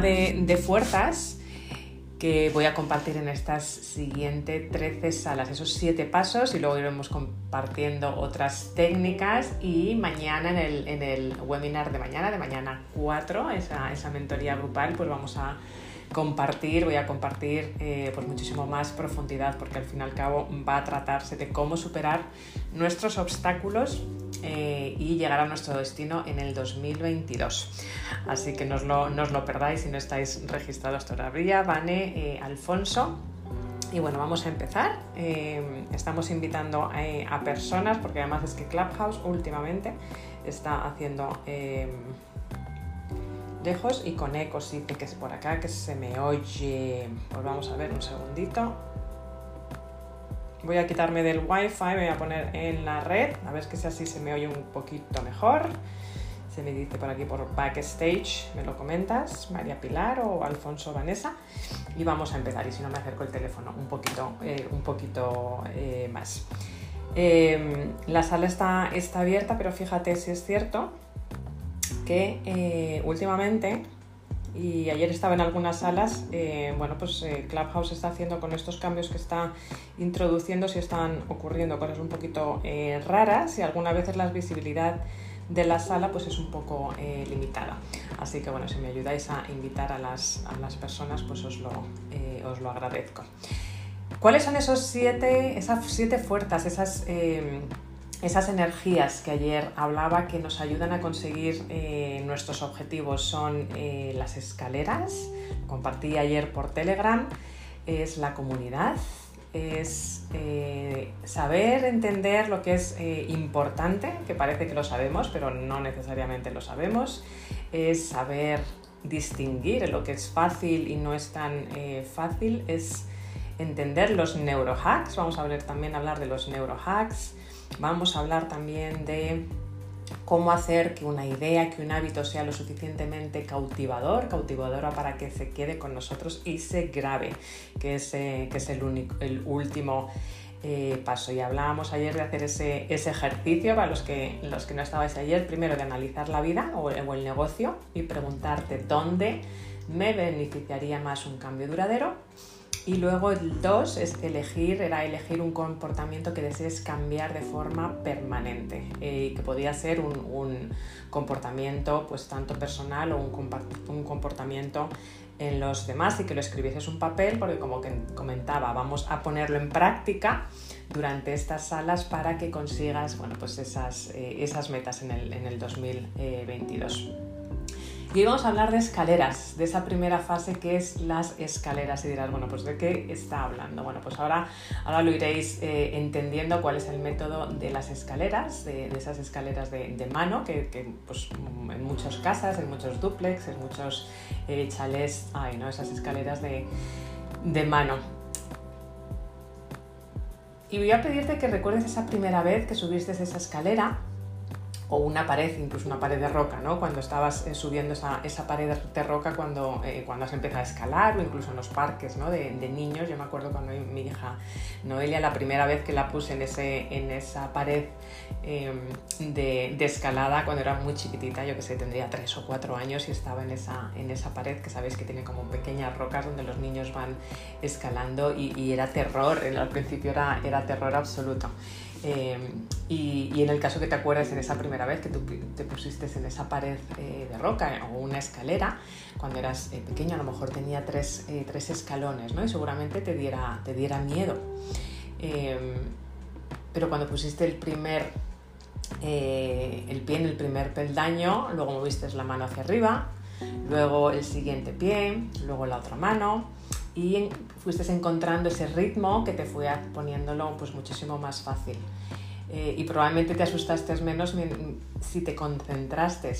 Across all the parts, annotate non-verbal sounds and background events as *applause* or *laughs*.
de, fuerzas que voy a compartir en estas siguientes 13 salas, esos 7 pasos y luego iremos compartiendo otras técnicas y mañana en el, en el webinar de mañana, de mañana 4, esa, esa mentoría grupal, pues vamos a compartir, voy a compartir eh, pues muchísimo más profundidad porque al fin y al cabo va a tratarse de cómo superar nuestros obstáculos eh, y llegar a nuestro destino en el 2022. Así que no os lo, no os lo perdáis si no estáis registrados todavía. Vane, eh, Alfonso. Y bueno, vamos a empezar. estamos invitando a personas porque además es que Clubhouse últimamente está haciendo lejos y con eco, sí, que es por acá, que se me oye. Pues vamos a ver un segundito. Voy a quitarme del wifi, me voy a poner en la red, a ver que si así se me oye un poquito mejor. Se me dice por aquí por backstage, me lo comentas, María Pilar o Alfonso Vanessa. Y vamos a empezar, y si no me acerco el teléfono un poquito, eh, un poquito eh, más. Em, la sala está, está abierta, pero fíjate si es cierto que eh, últimamente, y ayer estaba en algunas salas, eh, bueno, pues eh, Clubhouse está haciendo con estos cambios que está introduciendo, si están ocurriendo cosas un poquito raras y algunas veces la visibilidad de la sala pues es un poco limitada. Así que bueno, si me ayudáis a invitar a las, a las personas, pues os lo, os lo agradezco. ¿Cuáles son esos siete, esas siete fuerzas, esas esas energías que ayer hablaba que nos ayudan a conseguir eh, nuestros objetivos son eh, las escaleras, compartí ayer por Telegram, es la comunidad, es eh, saber entender lo que es importante, que parece que lo sabemos, pero no necesariamente lo sabemos, es saber distinguir lo que es fácil y no es tan fácil, es entender los neurohacks, vamos a ver también hablar de los neurohacks, Vamos a hablar también de cómo hacer que una idea, que un hábito sea lo suficientemente cautivador, cautivadora para que se quede con nosotros y se grabe, que es, que es el, único, el último eh, paso. Y hablábamos ayer de hacer ese, ejercicio para los que, los que no estabais ayer, primero de analizar la vida o el negocio y preguntarte dónde me beneficiaría más un cambio duradero y luego el 2 es elegir, era elegir un comportamiento que desees cambiar de forma permanente, eh, que podía ser un, comportamiento pues tanto personal o un, un, comportamiento en los demás y que lo escribieses un papel, porque como que comentaba, vamos a ponerlo en práctica durante estas salas para que consigas bueno, pues esas, eh, esas metas en el, en el 2022. Y vamos a hablar de escaleras, de esa primera fase que es las escaleras. Y dirás, bueno, pues ¿de qué está hablando? Bueno, pues ahora, ahora lo iréis eh, entendiendo cuál es el método de las escaleras, de, esas escaleras de, mano, que, pues, en muchas casas, en muchos duplex, en muchos eh, chalés hay, ¿no? Esas escaleras de, de mano. Y voy a pedirte que recuerdes esa primera vez que subiste esa escalera o una pared, incluso una pared de roca, ¿no? Cuando estabas eh, subiendo esa, esa, pared de roca cuando, eh, cuando has empezado a escalar o incluso en los parques ¿no? de, niños. Yo me acuerdo cuando mi hija Noelia, la primera vez que la puse en, ese, en esa pared em, de, de, escalada cuando era muy chiquitita, yo que sé, tendría tres o cuatro años y estaba en esa, en esa pared que sabéis que tiene como pequeñas rocas donde los niños van escalando y, y era terror, al principio era, era terror absoluto. Eh, y, en el caso que te acuerdas en esa primera vez que tú te pusiste en esa pared eh, de roca o una escalera, cuando eras eh, pequeño a lo mejor tenía tres, tres, escalones, ¿no? Y seguramente te diera, te diera miedo. pero cuando pusiste el primer el pie en el primer peldaño, luego moviste la mano hacia arriba, luego el siguiente pie, luego la otra mano, y fuiste encontrando ese ritmo que te fue poniéndolo pues muchísimo más fácil. Eh, y probablemente te asustaste menos si te concentraste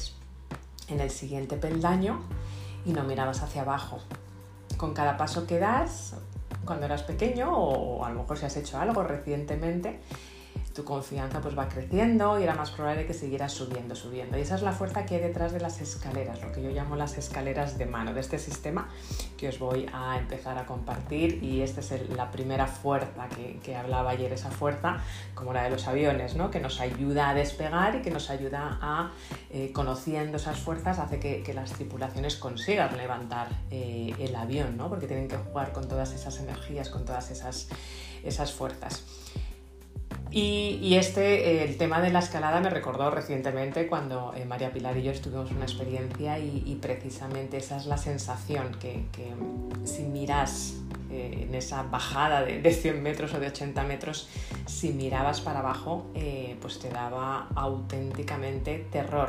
en el siguiente peldaño y no mirabas hacia abajo. Con cada paso que das, cuando eras pequeño o a lo mejor si has hecho algo recientemente, tu confianza pues va creciendo y era más probable que siguieras subiendo, subiendo. Y esa es la fuerza que hay detrás de las escaleras, lo que yo llamo las escaleras de mano, de este sistema que os voy a empezar a compartir y esta es la primera fuerza que, hablaba ayer, esa fuerza como la de los aviones, ¿no? que nos ayuda a despegar y que nos ayuda a, eh, conociendo esas fuerzas, hace que, las tripulaciones consigan levantar eh, el avión, ¿no? porque tienen que jugar con todas esas energías, con todas esas, esas fuerzas. Y, este, el tema de la escalada me recordó recientemente cuando eh, María Pilar y yo estuvimos una experiencia y, precisamente esa es la sensación que, si miras eh, en esa bajada de, 100 metros o de 80 metros, si mirabas para abajo, eh, pues te daba auténticamente terror.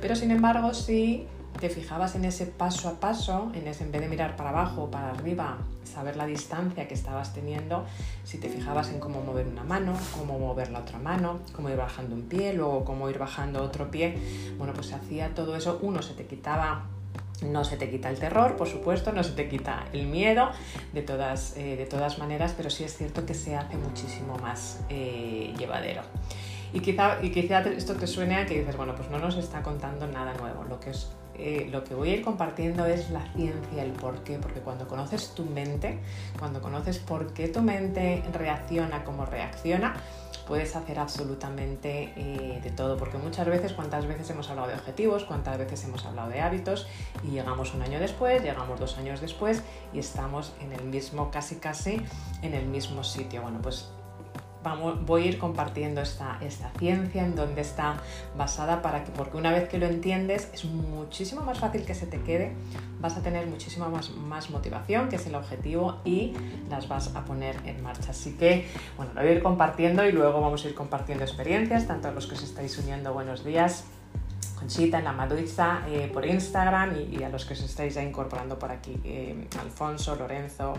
Pero sin embargo, si te fijabas en ese paso a paso, en ese en vez de mirar para abajo o para arriba, saber la distancia que estabas teniendo, si te fijabas en cómo mover una mano, cómo mover la otra mano, cómo ir bajando un pie, luego cómo ir bajando otro pie, bueno, pues se hacía todo eso, uno se te quitaba no se te quita el terror, por supuesto, no se te quita el miedo de todas, eh, de todas maneras, pero sí es cierto que se hace muchísimo más eh, llevadero. Y quizá, y quizá esto te suene a que dices, bueno, pues no nos está contando nada nuevo. Lo que es eh, lo que voy a ir compartiendo es la ciencia, el por qué, porque cuando conoces tu mente, cuando conoces por qué tu mente reacciona como reacciona, puedes hacer absolutamente eh, de todo, porque muchas veces, cuántas veces hemos hablado de objetivos, cuántas veces hemos hablado de hábitos y llegamos un año después, llegamos dos años después y estamos en el mismo, casi casi en el mismo sitio. Bueno, pues voy a ir compartiendo esta, esta ciencia, en dónde está basada, para que, porque una vez que lo entiendes es muchísimo más fácil que se te quede, vas a tener muchísima más, más motivación, que es el objetivo, y las vas a poner en marcha. Así que, bueno, lo voy a ir compartiendo y luego vamos a ir compartiendo experiencias, tanto a los que os estáis uniendo, buenos días. Conchita en la Maduiza eh, por Instagram y, a los que os estáis ya incorporando por aquí, eh, Alfonso, Lorenzo,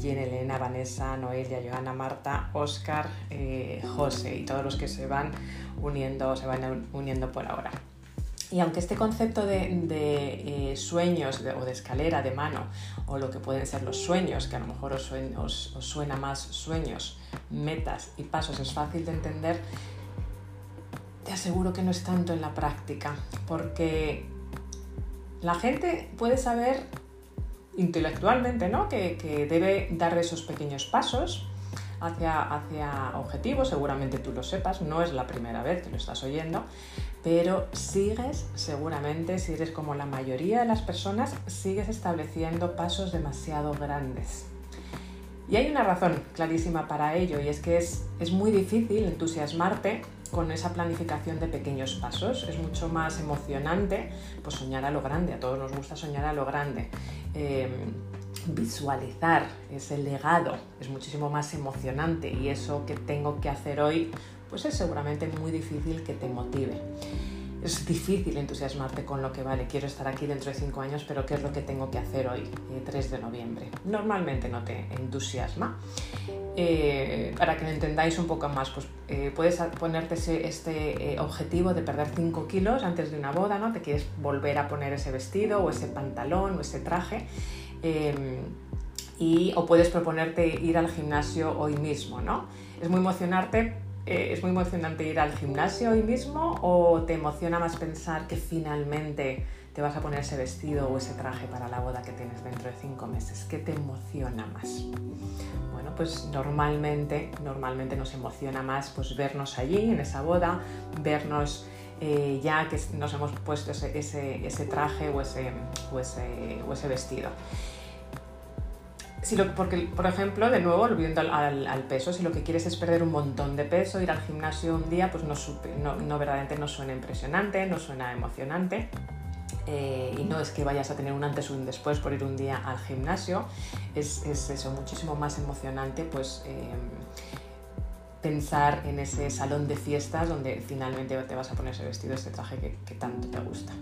Jen Elena, Vanessa, Noelia, Joana, Marta, Oscar, eh, José y todos los que se van uniendo, se van uniendo por ahora. Y aunque este concepto de, eh, sueños o de escalera de mano, o lo que pueden ser los sueños, que a lo mejor os, os, suena más sueños, metas y pasos, es fácil de entender, te aseguro que no es tanto en la práctica, porque la gente puede saber intelectualmente, ¿no? Que, debe dar esos pequeños pasos hacia, hacia objetivos, seguramente tú lo sepas, no es la primera vez que lo estás oyendo, pero sigues seguramente, si eres como la mayoría de las personas, sigues estableciendo pasos demasiado grandes. Y hay una razón clarísima para ello y es que es, es muy difícil entusiasmarte con esa planificación de pequeños pasos. Es mucho más emocionante pues, soñar a lo grande, a todos nos gusta soñar a lo grande. Em, visualizar ese legado es muchísimo más emocionante y eso que tengo que hacer hoy pues es seguramente muy difícil que te motive es difícil entusiasmarte con lo que vale, quiero estar aquí dentro de cinco años, pero ¿qué es lo que tengo que hacer hoy, 3 eh, de noviembre? Normalmente no te entusiasma. Eh, para que lo entendáis un poco más, pues eh, puedes ponerte este objetivo de perder 5 kilos antes de una boda, ¿no? Te quieres volver a poner ese vestido o ese pantalón o ese traje. Em, y, o puedes proponerte ir al gimnasio hoy mismo, ¿no? Es muy emocionarte eh, ¿Es muy emocionante ir al gimnasio hoy mismo o te emociona más pensar que finalmente te vas a poner ese vestido o ese traje para la boda que tienes dentro de cinco meses? ¿Qué te emociona más? Bueno, pues normalmente, normalmente nos emociona más pues, vernos allí en esa boda, vernos eh, ya que nos hemos puesto ese, ese, traje ese, o ese, o ese vestido porque, por ejemplo, de nuevo, volviendo al, peso, si lo que quieres es perder un montón de peso, ir al gimnasio un día, pues no, no, verdaderamente no suena impresionante, no suena emocionante. Eh, y no es que vayas a tener un antes o un después por ir un día al gimnasio, es, eso, muchísimo más emocionante, pues eh, pensar en ese salón de fiestas donde finalmente te vas a poner ese vestido, ese traje que tanto te gusta.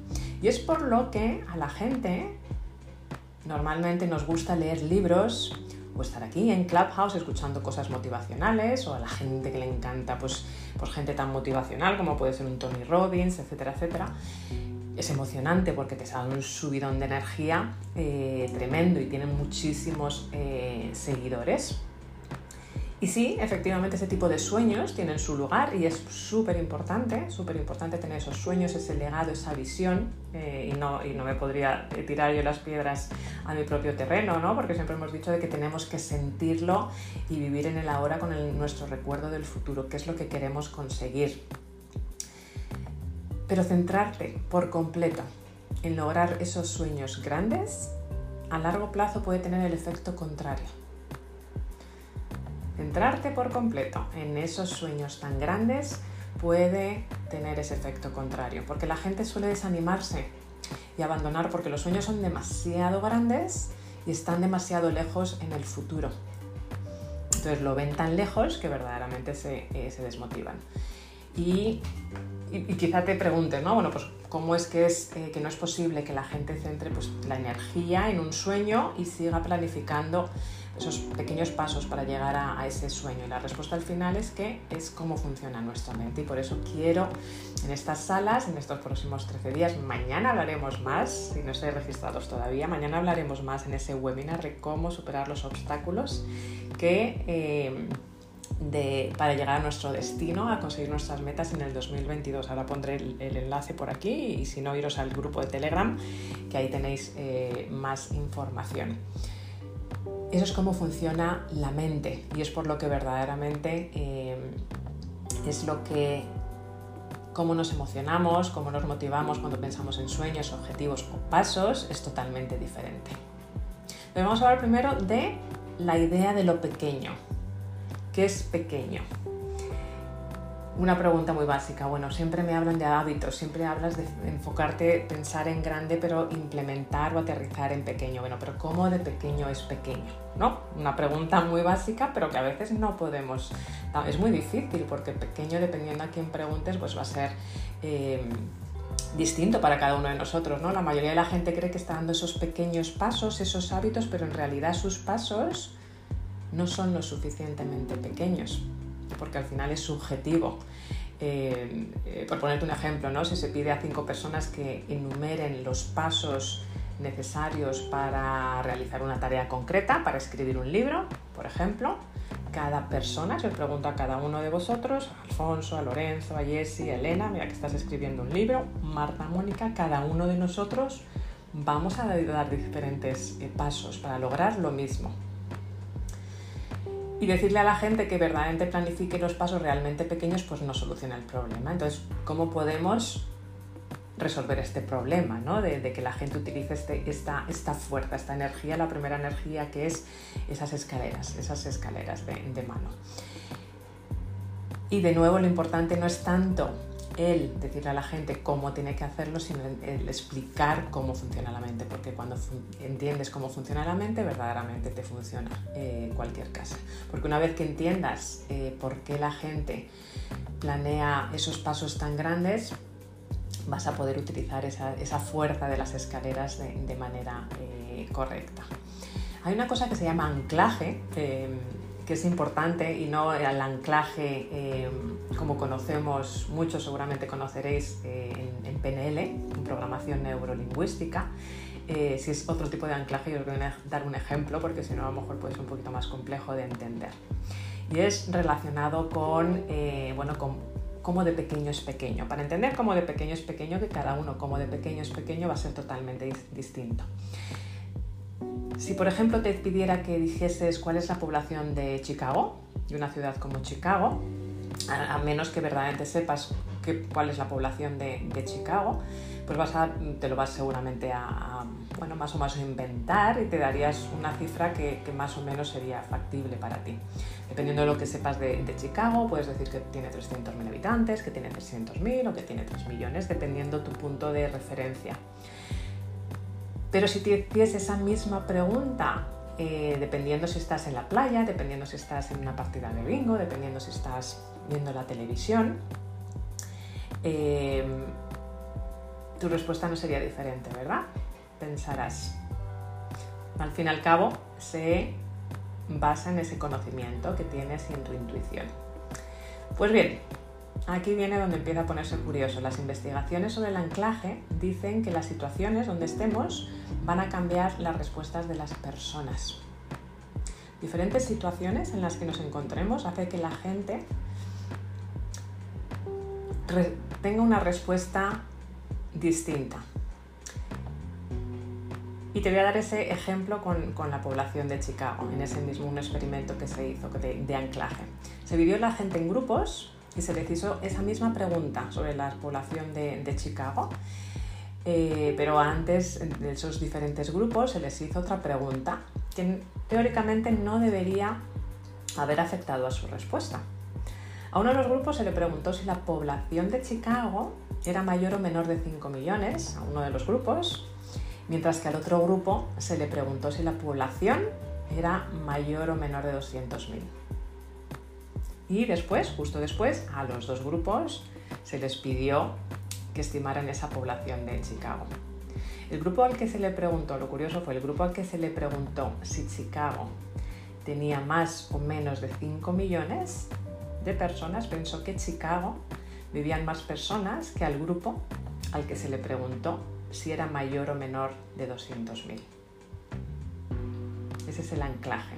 Y es por lo que a la gente Normalmente nos gusta leer libros o estar aquí en Clubhouse escuchando cosas motivacionales o a la gente que le encanta, pues, pues gente tan motivacional como puede ser un Tony Robbins, etcétera, etcétera. Es emocionante porque te sale un subidón de energía eh, tremendo y tiene muchísimos eh, seguidores. Y sí, efectivamente ese tipo de sueños tienen su lugar y es súper importante, súper importante tener esos sueños, ese legado, esa visión eh, y, no, y no me podría tirar yo las piedras a mi propio terreno, ¿no? Porque siempre hemos dicho de que tenemos que sentirlo y vivir en el ahora con nuestro recuerdo del futuro, qué es lo que queremos conseguir. Pero centrarte por completo en lograr esos sueños grandes, a largo plazo puede tener el efecto contrario Centrarte por completo en esos sueños tan grandes puede tener ese efecto contrario, porque la gente suele desanimarse y abandonar porque los sueños son demasiado grandes y están demasiado lejos en el futuro. Entonces lo ven tan lejos que verdaderamente se, eh, desmotivan. Y, quizá te preguntes, ¿no? Bueno, pues cómo es que, es eh, que no es posible que la gente centre pues, la energía en un sueño y siga planificando esos pequeños pasos para llegar a, ese sueño. Y la respuesta al final es que es cómo funciona nuestra mente. Y por eso quiero en estas salas, en estos próximos 13 días, mañana hablaremos más, si no estáis registrados todavía, mañana hablaremos más en ese webinar de cómo superar los obstáculos que... Eh, para llegar a nuestro destino, a conseguir nuestras metas en el 2022. Ahora pondré el, enlace por aquí y si no, iros al grupo de Telegram, que ahí tenéis eh, más información. Eso es cómo funciona la mente y es por lo que verdaderamente eh, es lo que cómo nos emocionamos, cómo nos motivamos cuando pensamos en sueños, objetivos o pasos es totalmente diferente. Pero vamos a hablar primero de la idea de lo pequeño. ¿Qué es pequeño? Una pregunta muy básica. Bueno, siempre me hablan de hábitos, siempre hablas de enfocarte, pensar en grande, pero implementar o aterrizar en pequeño. Bueno, pero ¿cómo de pequeño es pequeño? ¿No? Una pregunta muy básica, pero que a veces no podemos. Es muy difícil porque pequeño, dependiendo a quién preguntes, pues va a ser. Eh, distinto para cada uno de nosotros, ¿no? La mayoría de la gente cree que está dando esos pequeños pasos, esos hábitos, pero en realidad sus pasos no son lo suficientemente pequeños porque al final es subjetivo. Eh, eh, por ponerte un ejemplo, ¿no? si se pide a cinco personas que enumeren los pasos necesarios para realizar una tarea concreta, para escribir un libro, por ejemplo, cada persona, se pregunta a cada uno de vosotros, a Alfonso, a Lorenzo, a Jessy, a Elena, mira que estás escribiendo un libro, Marta, Mónica, cada uno de nosotros vamos a dar diferentes eh, pasos para lograr lo mismo y decirle a la gente que verdaderamente planifique los pasos realmente pequeños, pues no soluciona el problema. Entonces, ¿cómo podemos resolver este problema, ¿no? de, que la gente utilice este, esta, esta, fuerza, esta energía, la primera energía que es esas escaleras, esas escaleras de, de mano. Y de nuevo lo importante no es tanto el decirle a la gente cómo tiene que hacerlo, sino el explicar cómo funciona la mente, porque cuando entiendes cómo funciona la mente, verdaderamente te funciona eh, cualquier casa. Porque una vez que entiendas eh, por qué la gente planea esos pasos tan grandes, vas a poder utilizar esa, fuerza de las escaleras de, manera eh, correcta. Hay una cosa que se llama anclaje que es importante y no el anclaje eh, como conocemos, muchos seguramente conoceréis eh, en, PNL, en programación neurolingüística. Eh, si es otro tipo de anclaje, yo os voy a dar un ejemplo porque si no a lo mejor puede ser un poquito más complejo de entender. Y es relacionado con, bueno, con cómo de pequeño es pequeño. Para entender cómo de pequeño es pequeño, que cada uno como de pequeño es pequeño va a ser totalmente distinto. Si por ejemplo te pidiera que dijeses cuál es la población de Chicago, de una ciudad como Chicago, a, menos que verdaderamente sepas cuál es la población de, Chicago, pues te lo vas seguramente a, bueno, más o menos inventar y te darías una cifra que, más o menos sería factible para ti. Dependiendo de lo que sepas de, de Chicago, puedes decir que tiene 300.000 habitantes, que tiene 300.000 o que tiene 3 millones, dependiendo tu punto de referencia. Pero si hiciese esa misma pregunta, eh, dependiendo si estás en la playa, dependiendo si estás en una partida de bingo, dependiendo si estás viendo la televisión, eh, tu respuesta no sería diferente, ¿verdad? Pensarás. Al fin y al cabo, se basa en ese conocimiento que tienes y en tu intuición. Pues bien, Aquí viene donde empieza a ponerse curioso. Las investigaciones sobre el anclaje dicen que las situaciones donde estemos van a cambiar las respuestas de las personas. diferentes situaciones en las que nos encontremos hace que la gente tenga una respuesta distinta. Y te voy a dar ese ejemplo con, la población de Chicago, en ese mismo un experimento que se hizo de, anclaje. Se vivió la gente en grupos y se les hizo esa misma pregunta sobre la población de, Chicago. Eh, pero antes de esos diferentes grupos se les hizo otra pregunta que teóricamente no debería haber afectado a su respuesta. A uno de los grupos se le preguntó si la población de Chicago era mayor o menor de 5 millones, a uno de los grupos, mientras que al otro grupo se le preguntó si la población era mayor o menor de 200.000. Y después, justo después, a los dos grupos se les pidió que estimaran esa población de Chicago. El grupo al que se le preguntó, lo curioso fue el grupo al que se le preguntó si Chicago tenía más o menos de 5 millones de personas, pensó que Chicago vivían más personas que al grupo al que se le preguntó si era mayor o menor de 200.000. Ese es el anclaje.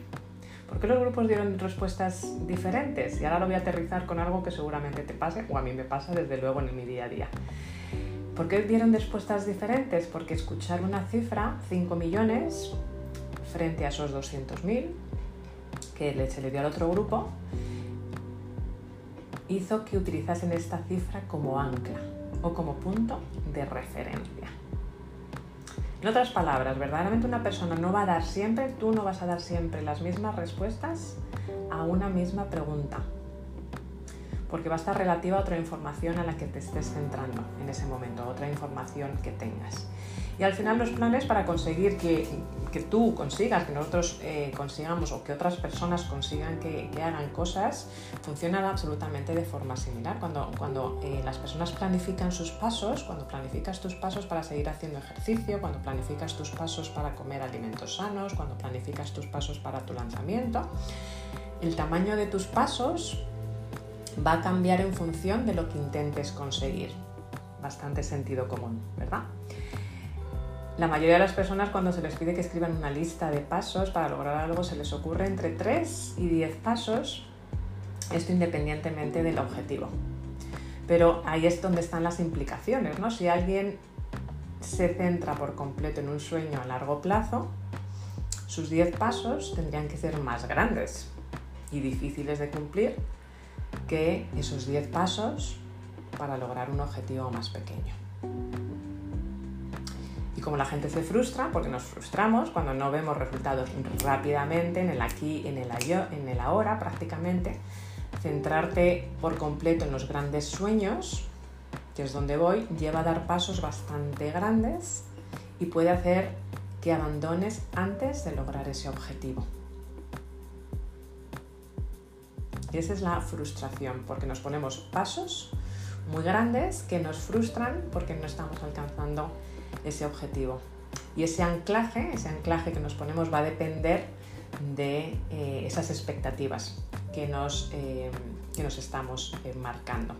¿Por qué los grupos dieron respuestas diferentes? Y ahora lo voy a aterrizar con algo que seguramente te pase, o a mí me pasa desde luego en mi día a día. ¿Por qué dieron respuestas diferentes? Porque escuchar una cifra, 5 millones, frente a esos 200.000, que se le dio al otro grupo, hizo que utilizasen esta cifra como ancla o como punto de referencia. En otras palabras, verdaderamente una persona no va a dar siempre, tú no vas a dar siempre las mismas respuestas a una misma pregunta, porque va a estar relativa a otra información a la que te estés centrando en ese momento, otra información que tengas. Y al final los planes para conseguir que, que tú consigas, que nosotros eh, consigamos o que otras personas consigan que, que, hagan cosas, funcionan absolutamente de forma similar. Cuando, cuando eh, las personas planifican sus pasos, cuando planificas tus pasos para seguir haciendo ejercicio, cuando planificas tus pasos para comer alimentos sanos, cuando planificas tus pasos para tu lanzamiento, el tamaño de tus pasos va a cambiar en función de lo que intentes conseguir. Bastante sentido común, ¿verdad? La mayoría de las personas cuando se les pide que escriban una lista de pasos para lograr algo se les ocurre entre 3 y 10 pasos, esto independientemente del objetivo. Pero ahí es donde están las implicaciones, ¿no? Si alguien se centra por completo en un sueño a largo plazo, sus 10 pasos tendrían que ser más grandes y difíciles de cumplir que esos 10 pasos para lograr un objetivo más pequeño como la gente se frustra, porque nos frustramos cuando no vemos resultados rápidamente, en el aquí, en el, en el ahora prácticamente, centrarte por completo en los grandes sueños, que es donde voy, lleva a dar pasos bastante grandes y puede hacer que abandones antes de lograr ese objetivo. Y esa es la frustración, porque nos ponemos pasos muy grandes que nos frustran porque no estamos alcanzando ese objetivo. Y ese anclaje, ese anclaje que nos ponemos va a depender de eh, esas expectativas que nos, eh, que nos estamos eh, marcando.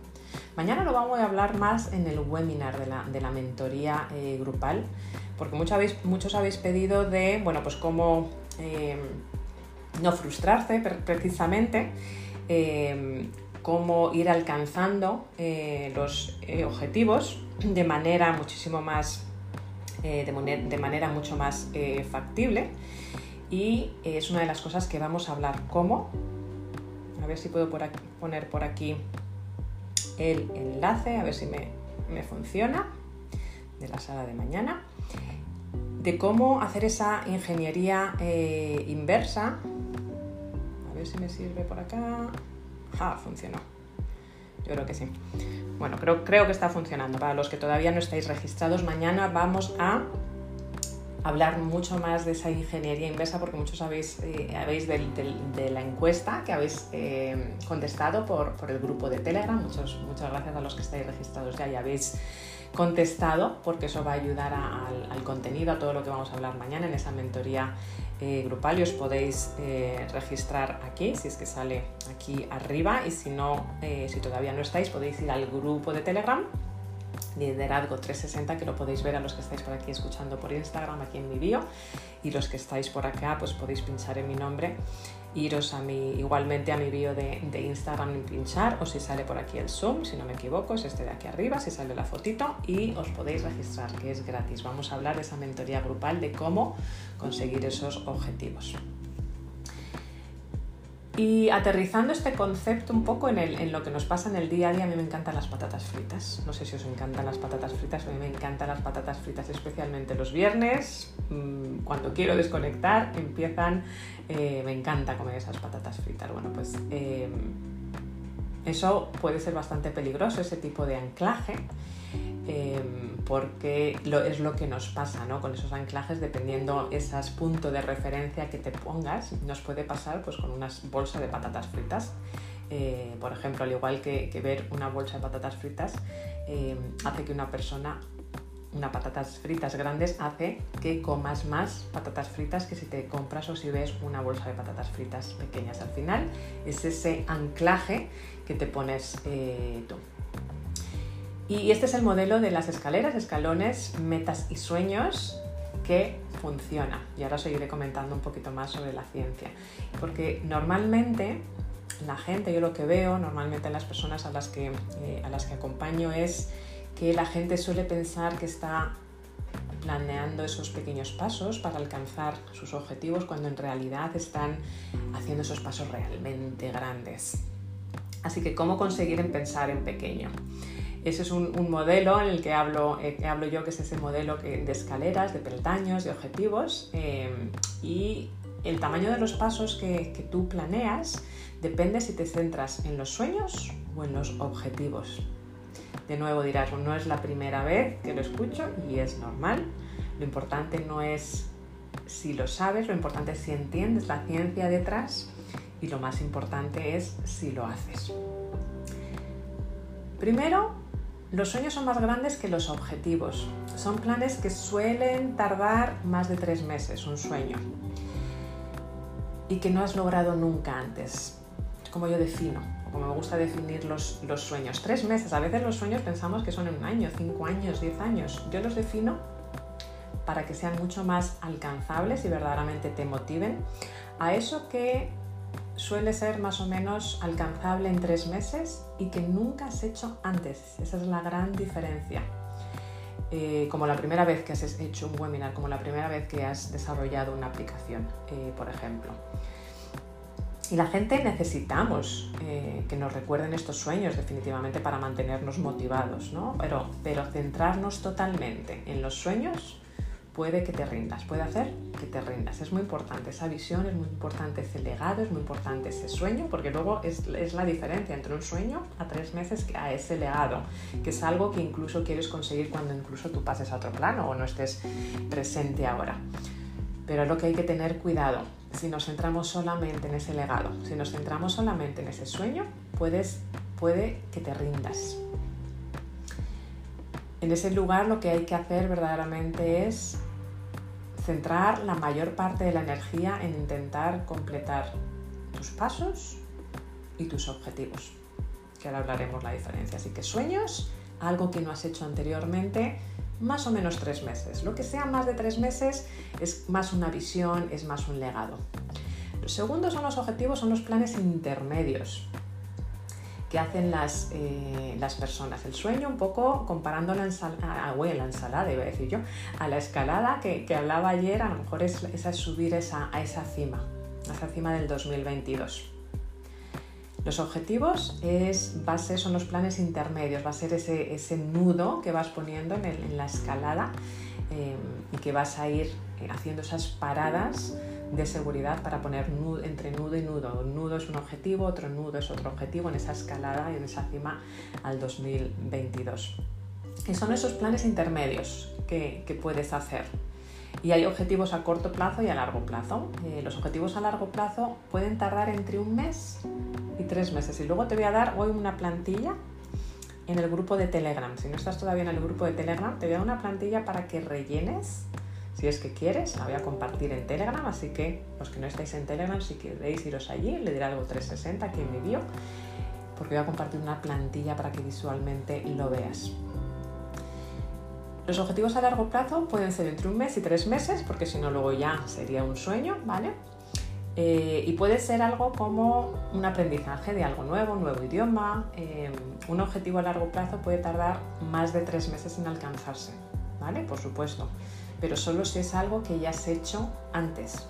Mañana lo vamos a hablar más en el webinar de la, de la mentoría grupal, porque muchos habéis, muchos habéis pedido de, bueno, pues cómo no frustrarse precisamente, cómo ir alcanzando los objetivos de manera muchísimo más eh, de, manera mucho más eh, factible y es una de las cosas que vamos a hablar cómo. A ver si puedo poner por aquí el enlace, a ver si me, funciona, de la sala de mañana, de cómo hacer esa ingeniería eh, inversa. A ver si me sirve por acá. Ah, funcionó. Yo creo que sí. Bueno, creo, creo que está funcionando. Para los que todavía no estáis registrados, mañana vamos a hablar mucho más de esa ingeniería inversa porque muchos habéis, eh, habéis de la encuesta que habéis eh, contestado por, por, el grupo de Telegram. Muchos, muchas gracias a los que estáis registrados ya y habéis contestado porque eso va a ayudar al contenido, a todo lo que vamos a hablar mañana en esa mentoría eh, grupal y os podéis eh, registrar aquí, si es que sale aquí arriba y si no, eh, si todavía no estáis, podéis ir al grupo de Telegram Liderazgo 360, que lo podéis ver a los que estáis por aquí escuchando por Instagram, aquí en mi bio, y los que estáis por acá, pues podéis pinchar en mi nombre, iros a mi, igualmente a mi bio de, Instagram y pinchar, o si sale por aquí el Zoom, si no me equivoco, es este de aquí arriba, si sale la fotito, y os podéis registrar, que es gratis. Vamos a hablar de esa mentoría grupal, de cómo conseguir esos objetivos. Y aterrizando este concepto un poco en, el, en, lo que nos pasa en el día a día, a mí me encantan las patatas fritas. No sé si os encantan las patatas fritas, a mí me encantan las patatas fritas, especialmente los viernes. Mm, cuando quiero desconectar, empiezan, eh, me encanta comer esas patatas fritas. Bueno, pues eh, eso puede ser bastante peligroso, ese tipo de anclaje. Em, porque es lo que nos pasa ¿no? con esos anclajes, dependiendo esos puntos de referencia que te pongas, nos puede pasar pues, con una bolsa de patatas fritas. Eh, por ejemplo, al igual que, ver una bolsa de patatas fritas, em, hace que una persona, unas patatas fritas grandes, hace que comas más patatas fritas que si te compras o si ves una bolsa de patatas fritas pequeñas. Al final es ese anclaje que te pones eh, tú. Y este es el modelo de las escaleras, escalones, metas y sueños que funciona. Y ahora os seguiré comentando un poquito más sobre la ciencia. Porque normalmente la gente, yo lo que veo, normalmente las personas a las que, eh, a las que acompaño es que la gente suele pensar que está planeando esos pequeños pasos para alcanzar sus objetivos cuando en realidad están haciendo esos pasos realmente grandes. Así que, ¿cómo conseguir pensar en pequeño? Ese es un, modelo en el que hablo, eh, hablo, yo, que es ese modelo de escaleras, de peldaños, de objetivos. Eh, y el tamaño de los pasos que, que, tú planeas depende si te centras en los sueños o en los objetivos. De nuevo dirás, no es la primera vez que lo escucho y es normal. Lo importante no es si lo sabes, lo importante es si entiendes la ciencia detrás y lo más importante es si lo haces. Primero, los sueños son más grandes que los objetivos. Son planes que suelen tardar más de tres meses, un sueño, y que no has logrado nunca antes. Como yo defino, como me gusta definir los, los sueños. Tres meses, a veces los sueños pensamos que son en un año, cinco años, diez años. Yo los defino para que sean mucho más alcanzables y verdaderamente te motiven a eso que suele ser más o menos alcanzable en tres meses y que nunca has hecho antes. Esa es la gran diferencia. Eh, como la primera vez que has hecho un webinar, como la primera vez que has desarrollado una aplicación, eh, por ejemplo. Y la gente necesitamos eh, que nos recuerden estos sueños definitivamente para mantenernos motivados, ¿no? Pero, pero centrarnos totalmente en los sueños puede que te rindas, puede hacer que te rindas. Es muy importante esa visión, es muy importante ese legado, es muy importante ese sueño, porque luego es, la diferencia entre un sueño a tres meses a ese legado, que es algo que incluso quieres conseguir cuando incluso tú pases a otro plano o no estés presente ahora. Pero es lo que hay que tener cuidado. Si nos centramos solamente en ese legado, si nos centramos solamente en ese sueño, puedes, puede que te rindas. En ese lugar lo que hay que hacer verdaderamente es centrar la mayor parte de la energía en intentar completar tus pasos y tus objetivos, que ahora hablaremos la diferencia. Así que sueños, algo que no has hecho anteriormente, más o menos tres meses. Lo que sea más de tres meses es más una visión, es más un legado. Los segundos son los objetivos, son los planes intermedios hacen las, eh, las personas. El sueño un poco comparando la, ensalada, ah, la ensalada, iba a decir yo, a la escalada que, que hablaba ayer, a lo mejor es, es subir esa, a esa cima, a esa cima del 2022. Los objetivos es, va a ser, son los planes intermedios, va a ser ese, ese nudo que vas poniendo en, en la escalada eh, y que vas a ir eh, haciendo esas paradas de seguridad para poner entre nudo y nudo. Un nudo es un objetivo, otro nudo es otro objetivo en esa escalada y en esa cima al 2022. Y son esos planes intermedios que, que puedes hacer. Y hay objetivos a corto plazo y a largo plazo. Eh, los objetivos a largo plazo pueden tardar entre un mes y tres meses. Y luego te voy a dar hoy una plantilla en el grupo de Telegram. Si no estás todavía en el grupo de Telegram, te voy a dar una plantilla para que rellenes si es que quieres, la voy a compartir en Telegram, así que los que no estáis en Telegram, si queréis iros allí, le diré algo 360 aquí en mi bio, porque voy a compartir una plantilla para que visualmente lo veas. Los objetivos a largo plazo pueden ser entre un mes y tres meses, porque si no luego ya sería un sueño, ¿vale? Eh, y puede ser algo como un aprendizaje de algo nuevo, un nuevo idioma. Eh, un objetivo a largo plazo puede tardar más de tres meses en alcanzarse, ¿vale? Por supuesto. Pero solo si es algo que ya has hecho antes.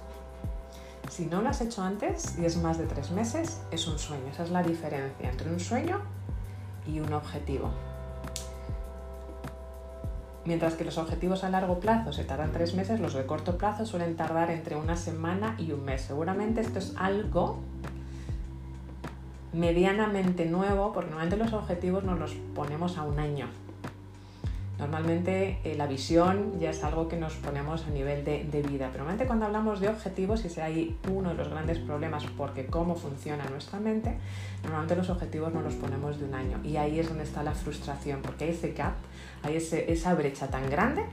Si no lo has hecho antes y es más de tres meses, es un sueño. Esa es la diferencia entre un sueño y un objetivo. Mientras que los objetivos a largo plazo se tardan tres meses, los de corto plazo suelen tardar entre una semana y un mes. Seguramente esto es algo medianamente nuevo, porque normalmente los objetivos nos los ponemos a un año. Normalmente eh, la visión ya es algo que nos ponemos a nivel de, vida, pero normalmente cuando hablamos de objetivos, y ese hay uno de los grandes problemas porque cómo funciona nuestra mente, normalmente los objetivos no los ponemos de un año y ahí es donde está la frustración, porque hay ese gap, hay esa brecha tan grande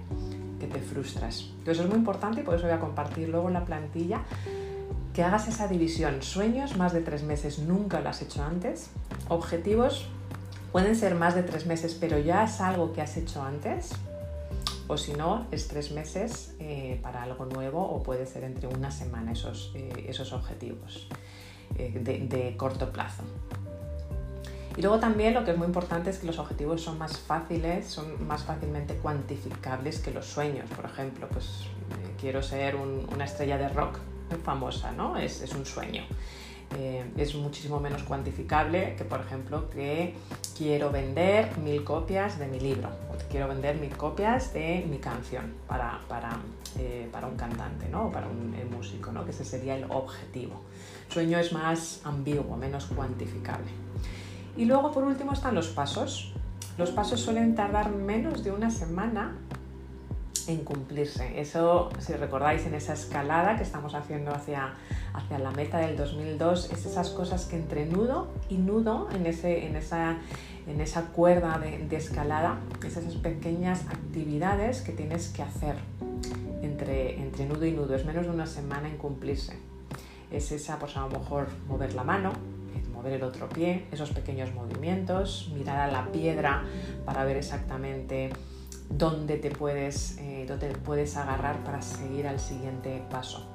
que te frustras. Entonces es muy importante y por eso voy a compartir luego la plantilla que hagas esa división. Sueños, más de tres meses, nunca lo has hecho antes. Objetivos, Pueden ser más de tres meses, pero ya es algo que has hecho antes. O si no, es tres meses eh, para algo nuevo o puede ser entre una semana esos, eh, esos objetivos eh, de, corto plazo. Y luego también lo que es muy importante es que los objetivos son más fáciles, son más fácilmente cuantificables que los sueños. Por ejemplo, pues quiero ser una estrella de rock famosa, ¿no? Es un sueño. Eh, es muchísimo menos cuantificable que, por ejemplo, que quiero vender mil copias de mi libro o quiero vender mil copias de mi canción para, para, eh, para un cantante ¿no? o para un músico, ¿no? que ese sería el objetivo. Sueño es más ambiguo, menos cuantificable. Y luego, por último, están los pasos. Los pasos suelen tardar menos de una semana en cumplirse. Eso, si recordáis, en esa escalada que estamos haciendo hacia, hacia la meta del 2002, es esas cosas que entre nudo y nudo, en, ese, en, esa, en esa cuerda de, escalada, esas pequeñas actividades que tienes que hacer entre, entre nudo y nudo. Es menos de una semana en cumplirse. Es esa, pues a lo mejor mover la mano, mover el otro pie, esos pequeños movimientos, mirar a la piedra para ver exactamente dónde te puedes, eh, puedes agarrar para seguir al siguiente paso.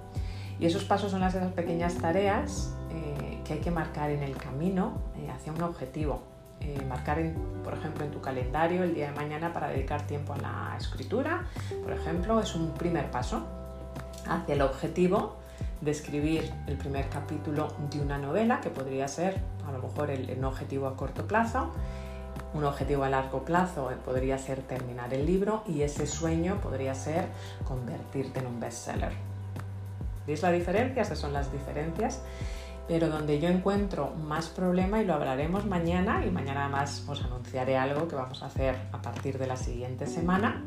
Y esos pasos son las esas pequeñas tareas eh, que hay que marcar en el camino eh, hacia un objetivo. marcar, por ejemplo, en tu calendario el día de mañana para dedicar tiempo a la escritura, por ejemplo, es un primer paso hacia el objetivo de escribir el primer capítulo de una novela, que podría ser a lo mejor el, el objetivo a corto plazo, un objetivo a largo plazo podría ser terminar el libro y ese sueño podría ser convertirte en un bestseller. ¿Veis la diferencia? Estas son las diferencias. Pero donde yo encuentro más problema, y lo hablaremos mañana, y mañana más os anunciaré algo que vamos a hacer a partir de la siguiente semana,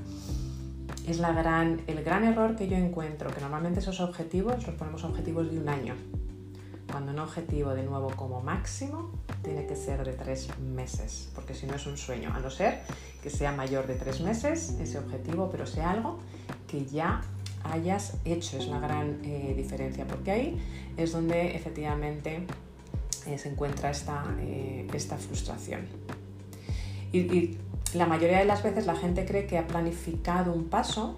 es la gran, el gran error que yo encuentro, que normalmente esos objetivos los ponemos objetivos de un año cuando un objetivo de nuevo como máximo tiene que ser de tres meses, porque si no es un sueño, a no ser que sea mayor de tres meses ese objetivo, pero sea algo que ya hayas hecho, es la gran eh, diferencia, porque ahí es donde efectivamente eh, se encuentra esta, eh, esta frustración. Y, y la mayoría de las veces la gente cree que ha planificado un paso,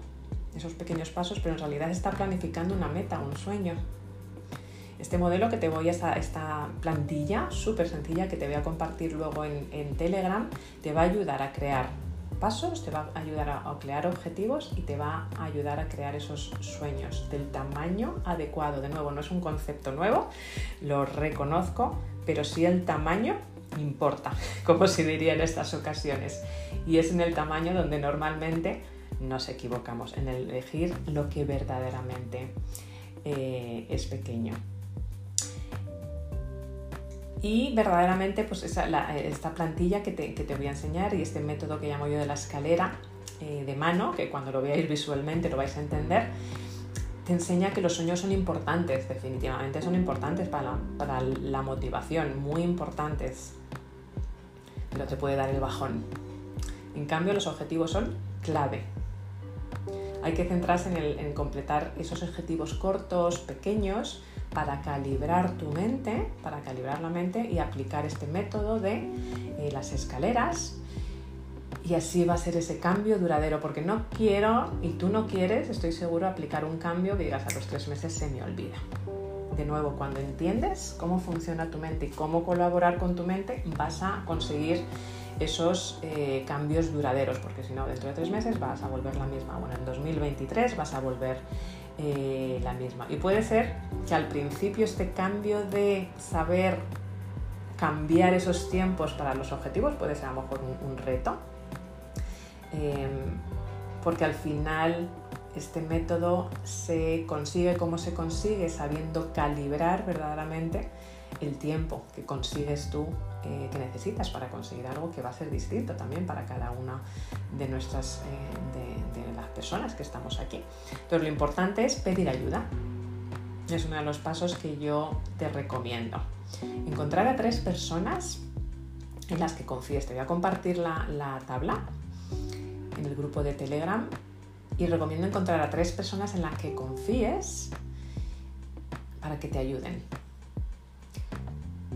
esos pequeños pasos, pero en realidad está planificando una meta, un sueño. Este modelo que te voy a esta, plantilla súper sencilla que te voy a compartir luego en, Telegram te va a ayudar a crear pasos, te va a ayudar a, crear objetivos y te va a ayudar a crear esos sueños del tamaño adecuado. De nuevo, no es un concepto nuevo, lo reconozco, pero sí el tamaño importa, *laughs* como se diría en estas ocasiones. Y es en el tamaño donde normalmente nos equivocamos, en elegir lo que verdaderamente eh, es pequeño. Y verdaderamente, pues esta plantilla que te, voy a enseñar y este método que llamo yo de la escalera eh, de mano, que cuando lo veáis visualmente lo vais a entender, te enseña que los sueños son importantes, definitivamente son importantes para, para la motivación, muy importantes, pero te puede dar el bajón. En cambio, los objetivos son clave. Hay que centrarse en, en completar esos objetivos cortos, pequeños, para calibrar tu mente, para calibrar la mente y aplicar este método de eh, las escaleras y así va a ser ese cambio duradero, porque no quiero, y tú no quieres, estoy seguro, aplicar un cambio que digas a los tres meses se me olvida. De nuevo, cuando entiendes cómo funciona tu mente y cómo colaborar con tu mente, vas a conseguir esos eh, cambios duraderos, porque si no, dentro de tres meses vas a volver la misma. Bueno, en 2023 vas a volver eh, la misma. Y puede ser que al principio este cambio de saber cambiar esos tiempos para los objetivos puede ser a lo mejor un reto, Em, porque al final este método se consigue como se consigue sabiendo calibrar verdaderamente el tiempo que consigues tú, eh, que necesitas para conseguir algo que va a ser distinto también para cada una de nuestras, eh, de, las personas que estamos aquí. Entonces lo importante es pedir ayuda. Es uno de los pasos que yo te recomiendo. Encontrar a tres personas en las que confíes. Te voy a compartir la, la tabla en el grupo de Telegram y recomiendo encontrar a tres personas en las que confíes para que te ayuden.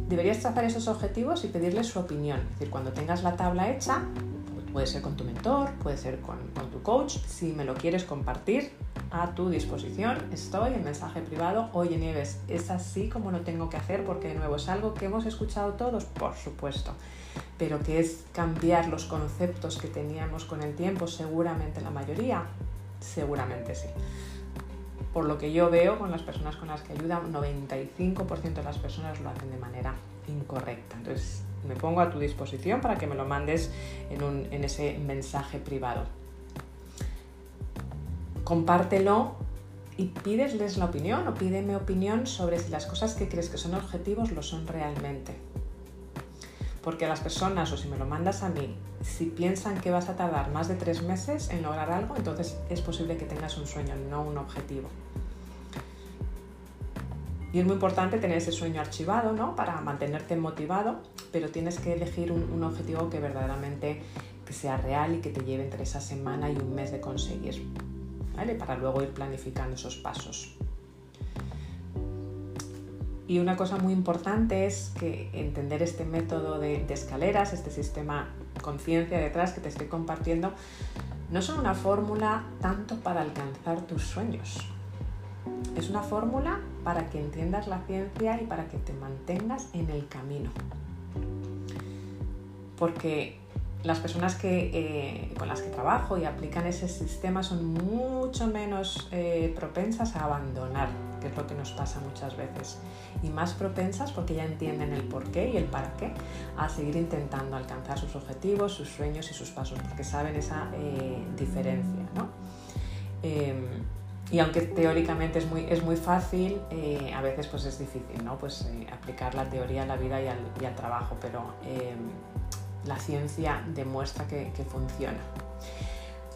Deberías trazar esos objetivos y pedirles su opinión. Es decir, cuando tengas la tabla hecha, puede ser con tu mentor, puede ser con, tu coach, si me lo quieres compartir, a tu disposición. Estoy en mensaje privado. Oye, Nieves, ¿es así como lo tengo que hacer? Porque de nuevo es algo que hemos escuchado todos, por supuesto pero que es cambiar los conceptos que teníamos con el tiempo, seguramente la mayoría, seguramente sí. Por lo que yo veo con las personas con las que ayuda, un 95% de las personas lo hacen de manera incorrecta. Entonces, me pongo a tu disposición para que me lo mandes en, ese mensaje privado. Compártelo y pídesles la opinión o pídeme opinión sobre si las cosas que crees que son objetivos lo son realmente. Porque las personas, o si me lo mandas a mí, si piensan que vas a tardar más de tres meses en lograr algo, entonces es posible que tengas un sueño, no un objetivo. Y es muy importante tener ese sueño archivado, ¿no? Para mantenerte motivado, pero tienes que elegir un, objetivo que verdaderamente que sea real y que te lleve entre esa semana y un mes de conseguir, ¿vale? Para luego ir planificando esos pasos. Y una cosa muy importante es que entender este método de, escaleras, este sistema conciencia detrás que te estoy compartiendo, no son una fórmula tanto para alcanzar tus sueños. Es una fórmula para que entiendas la ciencia y para que te mantengas en el camino. Porque las personas que, eh, con las que trabajo y aplican ese sistema son mucho menos eh, propensas a abandonar, es lo que nos pasa muchas veces, y más propensas porque ya entienden el por qué y el para qué, a seguir intentando alcanzar sus objetivos, sus sueños y sus pasos, porque saben esa eh, diferencia. ¿no? Em, y aunque teóricamente es muy, es muy fácil, a veces pues es difícil ¿no? pues, aplicar la teoría a la vida y al, y al trabajo, pero em, la ciencia demuestra que, funciona.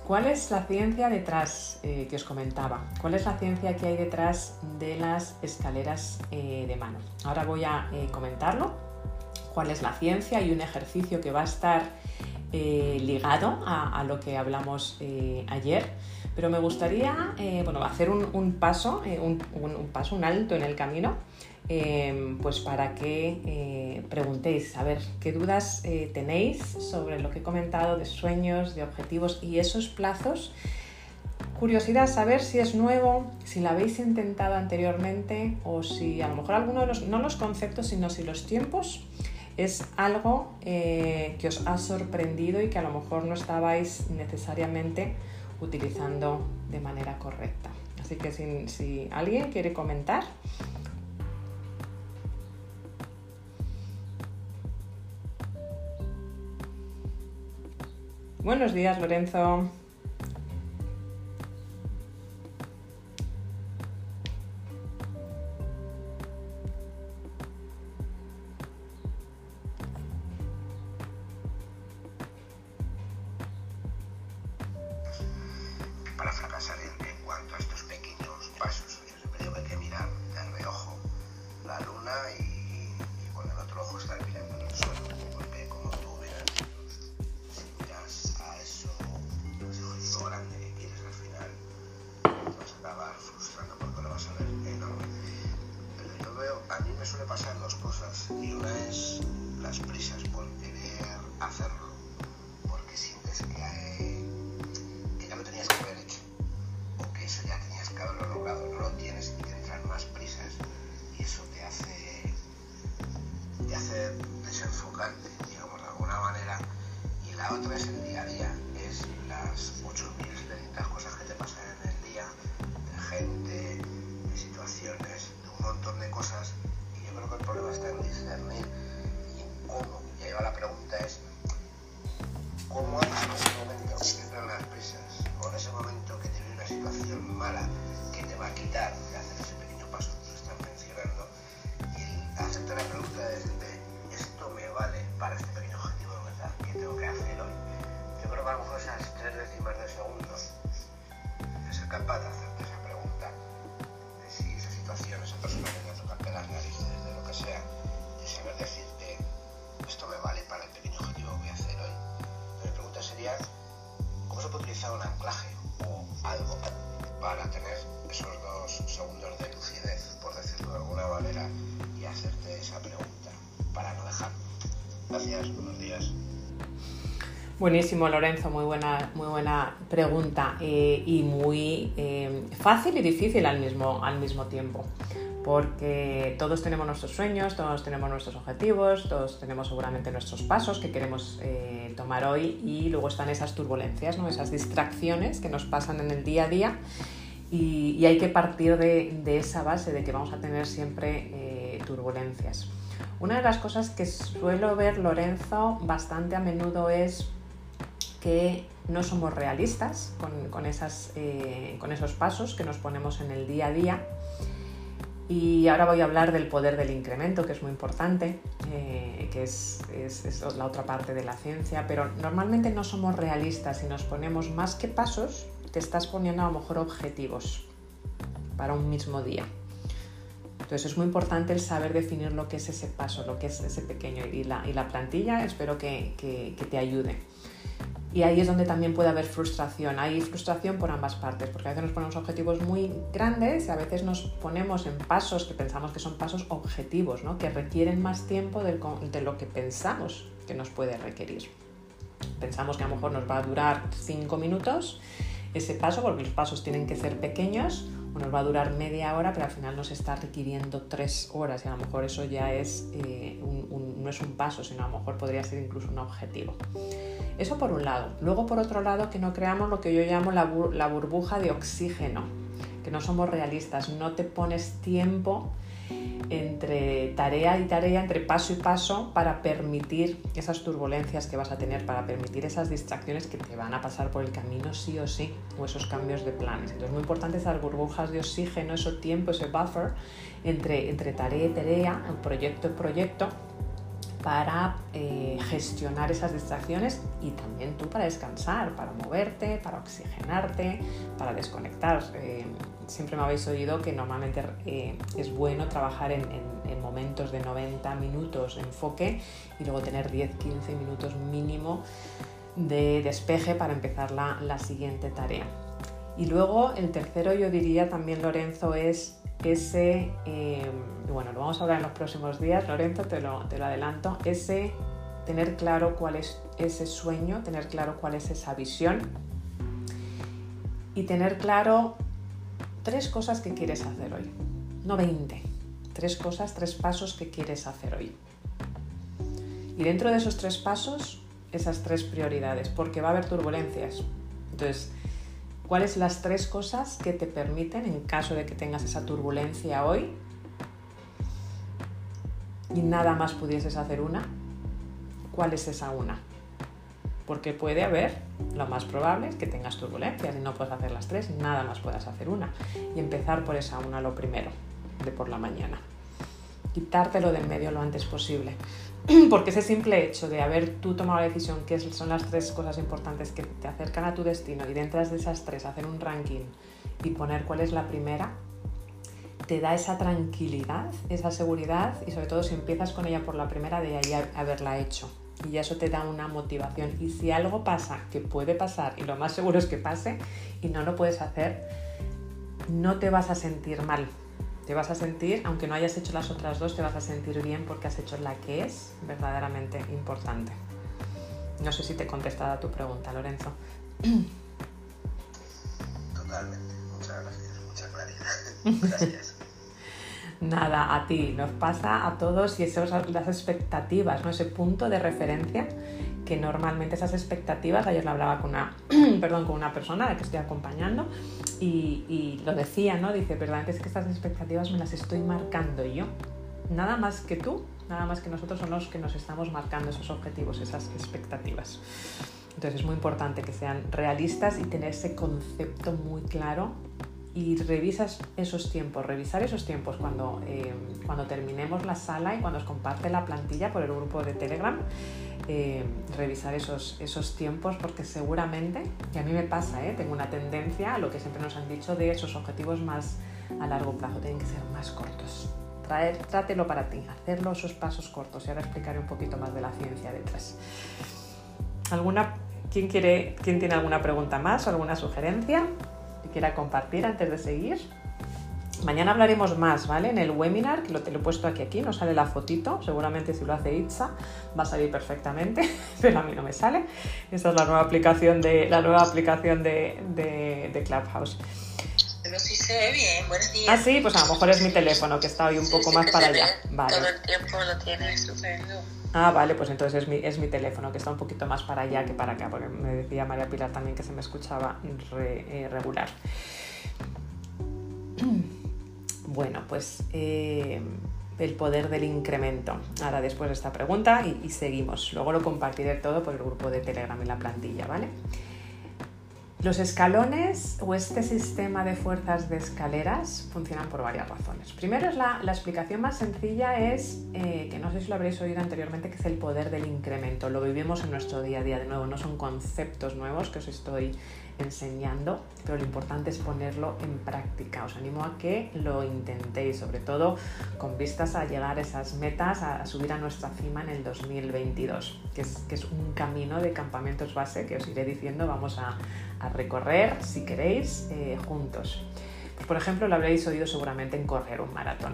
¿Cuál es la ciencia detrás eh, que os comentaba? ¿Cuál es la ciencia que hay detrás de las escaleras eh, de mano? Ahora voy a eh, comentarlo. ¿Cuál es la ciencia y un ejercicio que va a estar ligado a, lo que hablamos ayer? Pero me gustaría bueno, hacer un, paso, un paso, un alto en el camino Em, pues para que eh, preguntéis, a ver qué dudas eh, tenéis sobre lo que he comentado de sueños, de objetivos y esos plazos. Curiosidad saber si es nuevo, si lo habéis intentado anteriormente o si a lo mejor alguno de los, no los conceptos, sino si los tiempos es algo eh, que os ha sorprendido y que a lo mejor no estabais necesariamente utilizando de manera correcta. Así que si alguien quiere comentar, Buenos días, Lorenzo. Buenísimo, Lorenzo, muy buena, muy buena pregunta eh, y muy eh, fácil y difícil al mismo, al mismo tiempo, porque todos tenemos nuestros sueños, todos tenemos nuestros objetivos, todos tenemos seguramente nuestros pasos que queremos eh, tomar hoy y luego están esas turbulencias, ¿no? esas distracciones que nos pasan en el día a día y, hay que partir de, de, esa base de que vamos a tener siempre turbulencias. Una de las cosas que suelo ver, Lorenzo, bastante a menudo es que no somos realistas eh, con, esos pasos que nos ponemos en el día a día. Y ahora voy a hablar del poder del incremento, que es muy importante, eh, que es, la otra parte de la ciencia, pero normalmente no somos realistas y nos ponemos más que pasos, te estás poniendo a lo mejor objetivos para un mismo día. Entonces es muy importante el saber definir lo que es ese paso, lo que es ese pequeño y la, plantilla espero que te ayude. Y ahí es donde también puede haber frustración. Hay frustración por ambas partes, porque a veces nos ponemos objetivos muy grandes y a veces nos ponemos en pasos que pensamos que son pasos objetivos, ¿no? que requieren más tiempo de lo que pensamos que nos puede requerir. Pensamos que a lo mejor nos va a durar cinco minutos ese paso, porque los pasos tienen que ser pequeños, nos va a durar media hora, pero al final nos está requiriendo tres horas y a lo mejor eso ya es, eh, no es un paso, sino a lo mejor podría ser incluso un objetivo. Eso por un lado. Luego por otro lado que no creamos lo que yo llamo la, la burbuja de oxígeno, que no somos realistas, no te pones tiempo entre tarea y tarea, entre paso y paso, para permitir esas turbulencias que vas a tener, para permitir esas distracciones que te van a pasar por el camino sí o sí, o esos cambios de planes. Entonces, muy importante esas burbujas de oxígeno, ese tiempo, ese buffer entre, entre tarea y tarea, proyecto y proyecto, para eh, gestionar esas distracciones y también tú para descansar, para moverte, para oxigenarte, para desconectar. Eh, siempre me habéis oído que normalmente eh, es bueno trabajar en, momentos de 90 minutos de enfoque y luego tener 10-15 minutos mínimo de despeje para empezar la, la siguiente tarea. Y luego el tercero yo diría también, Lorenzo, es ese, em, bueno, lo vamos a hablar en los próximos días, Lorenzo, te lo, te lo adelanto, ese tener claro cuál es ese sueño, tener claro cuál es esa visión y tener claro tres cosas que quieres hacer hoy, no 20, tres cosas, tres pasos que quieres hacer hoy. Y dentro de esos tres pasos, esas tres prioridades, porque va a haber turbulencias. Entonces, ¿Cuáles las tres cosas que te permiten, en caso de que tengas esa turbulencia hoy, y nada más pudieses hacer una? ¿Cuál es esa una? Porque puede haber, lo más probable es que tengas turbulencias y no puedas hacer las tres, nada más puedas hacer una. Y empezar por esa una lo primero, de por la mañana. Quitártelo de en medio lo antes posible. *clears throat* porque ese simple hecho de haber tú tomado la decisión, que son las tres cosas importantes que te acercan a tu destino y dentro de esas tres hacer un ranking y poner cuál es la primera, te da esa tranquilidad, esa seguridad y sobre todo si empiezas con ella por la primera de ahí haberla hecho. Y eso te da una motivación. Y si algo pasa, que puede pasar, y lo más seguro es que pase, y no lo puedes hacer, no te vas a sentir mal, te vas a sentir, aunque no hayas hecho las otras dos, te vas a sentir bien porque has hecho la que es verdaderamente importante. No sé si te he contestado a tu pregunta, Lorenzo. Totalmente. Muchas gracias. Muchas *laughs* gracias. Gracias. Nada, a ti, nos pasa a todos y esas las expectativas, ¿no? ese punto de referencia que normalmente esas expectativas, ayer lo hablaba con una, *clears throat* perdón, con una persona a la que estoy acompañando y, lo decía, ¿no? Dice, verdad es que estas expectativas me las estoy marcando yo. Nada más que tú, nada más que nosotros son los que nos estamos marcando esos objetivos, esas expectativas. Entonces es muy importante que sean realistas y tener ese concepto muy claro y revisas esos tiempos, revisar esos tiempos cuando, eh, cuando terminemos la sala y cuando os comparte la plantilla por el grupo de Telegram, eh, revisar esos, esos tiempos porque seguramente, y a mí me pasa, ¿eh? tengo una tendencia a lo que siempre nos han dicho de esos objetivos más a largo plazo, tienen que ser más cortos. Traer, trátelo para ti, hacerlo esos pasos cortos y ahora explicaré un poquito más de la ciencia detrás. ¿Alguna ¿Quién, quiere, ¿Quién tiene alguna pregunta más o alguna sugerencia que quiera compartir antes de seguir? Mañana hablaremos más, ¿vale? En el webinar, que lo, te lo he puesto aquí, aquí, no sale la fotito, seguramente si lo hace Itza va a salir perfectamente, *laughs* pero a mí no me sale. Esta es la nueva aplicación de, la nueva aplicación de, de, Clubhouse. Pero sí se ve bien, buenos días. Ah, sí, pues a lo mejor es mi teléfono, que está hoy un poco más para allá. Vale. Todo el tiempo lo tiene estupendo. Ah, vale, pues entonces es mi, es mi teléfono, que está un poquito más para allá que para acá, porque me decía María Pilar también que se me escuchaba eh, regular. *clears throat* Bueno, pues eh, el poder del incremento. Ahora después de esta pregunta y, y, seguimos. Luego lo compartiré todo por el grupo de Telegram en la plantilla, ¿vale? Los escalones o este sistema de fuerzas de escaleras funcionan por varias razones. Primero es la, explicación más sencilla es, eh, que no sé si lo habréis oído anteriormente, que es el poder del incremento. Lo vivimos en nuestro día a día de nuevo, no son conceptos nuevos que os estoy enseñando, pero lo importante es ponerlo en práctica. Os animo a que lo intentéis, sobre todo con vistas a llegar a esas metas, a subir a nuestra cima en el 2022, que es, que es un camino de campamentos base que os iré diciendo, vamos a, a recorrer, si queréis, eh, juntos. Pues, por ejemplo, lo habréis oído seguramente en correr un maratón.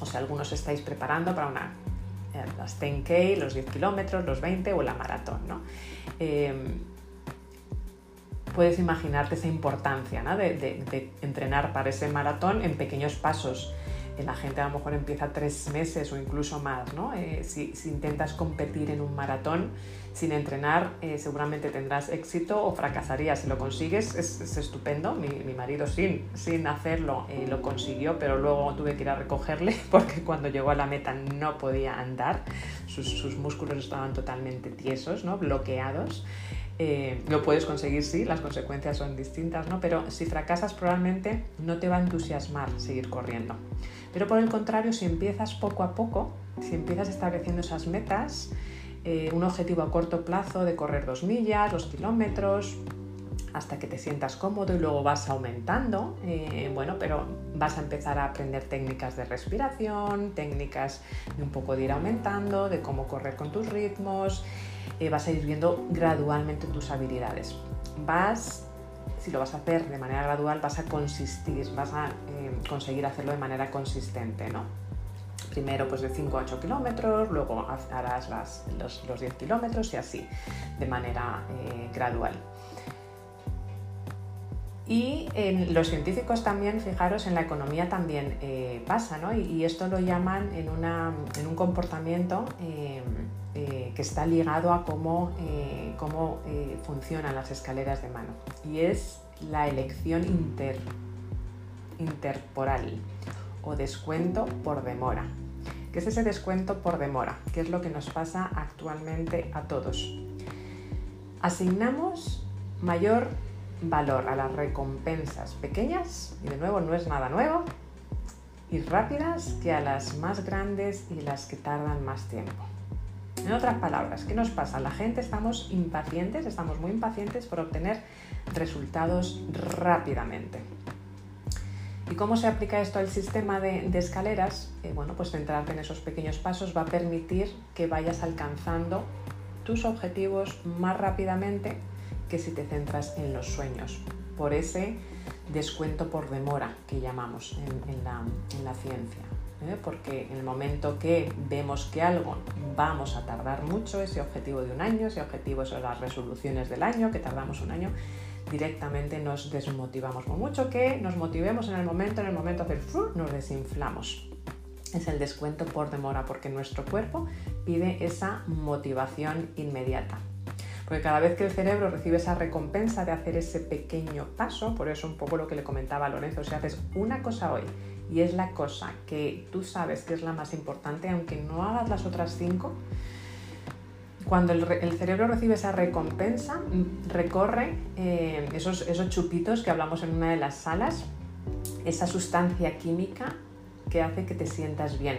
O sea, algunos estáis preparando para una, eh, las 10K, los 10 kilómetros, los 20 o la maratón, ¿no? Eh, puedes imaginarte esa importancia de, entrenar para ese maratón en pequeños pasos. La gente a lo mejor empieza tres meses o incluso más. ¿no? Eh, si, intentas competir en un maratón sin entrenar, eh, seguramente tendrás éxito o fracasarías. Si lo consigues, es, estupendo. Mi, marido sin, sin hacerlo eh, lo consiguió, pero luego tuve que ir a recogerle *laughs* porque cuando llegó a la meta no podía andar. Sus, sus músculos estaban totalmente tiesos, ¿no? bloqueados. Eh, lo puedes conseguir, sí, las consecuencias son distintas, ¿no? Pero si fracasas probablemente no te va a entusiasmar seguir corriendo. Pero por el contrario, si empiezas poco a poco, si empiezas estableciendo esas metas, eh, un objetivo a corto plazo de correr dos millas, dos kilómetros, hasta que te sientas cómodo y luego vas aumentando, eh, bueno, pero vas a empezar a aprender técnicas de respiración, técnicas de un poco de ir aumentando, de cómo correr con tus ritmos eh, vas a ir viendo gradualmente tus habilidades. Vas, si lo vas a hacer de manera gradual, vas a consistir, vas a eh, conseguir hacerlo de manera consistente, ¿no? Primero pues de 5 a 8 kilómetros, luego harás los, 10 kilómetros y así, de manera eh, gradual. Y en los científicos también, fijaros, en la economía también pasa, ¿no? Y, esto lo llaman en, en un comportamiento que está ligado a cómo, eh, cómo eh, funcionan las escaleras de mano y es la elección inter, interporal o descuento por demora. ¿Qué es ese descuento por demora? ¿Qué es lo que nos pasa actualmente a todos? Asignamos mayor valor a las recompensas pequeñas, y de nuevo no es nada nuevo, y rápidas que a las más grandes y las que tardan más tiempo. En otras palabras, ¿qué nos pasa? La gente estamos impacientes, estamos muy impacientes por obtener resultados rápidamente. ¿Y cómo se aplica esto al sistema de, escaleras? Eh, bueno, pues centrarte en esos pequeños pasos va a permitir que vayas alcanzando tus objetivos más rápidamente que si te centras en los sueños, por ese descuento por demora que llamamos en la ciencia. ¿Eh? porque en el momento que vemos que algo vamos a tardar mucho, ese objetivo de un año, ese objetivo son las resoluciones del año, que tardamos un año, directamente nos desmotivamos. Por mucho que nos motivemos en el momento, en el momento de hacer nos desinflamos. Es el descuento por demora, porque nuestro cuerpo pide esa motivación inmediata. Porque cada vez que el cerebro recibe esa recompensa de hacer ese pequeño paso, por eso un poco lo que le comentaba a Lorenzo, si haces una cosa hoy y es la cosa que tú sabes que es la más importante, aunque no hagas las otras cinco, cuando el, cerebro recibe esa recompensa, mm, recorre eh, esos, esos chupitos que hablamos en una de las salas, esa sustancia química que hace que te sientas bien,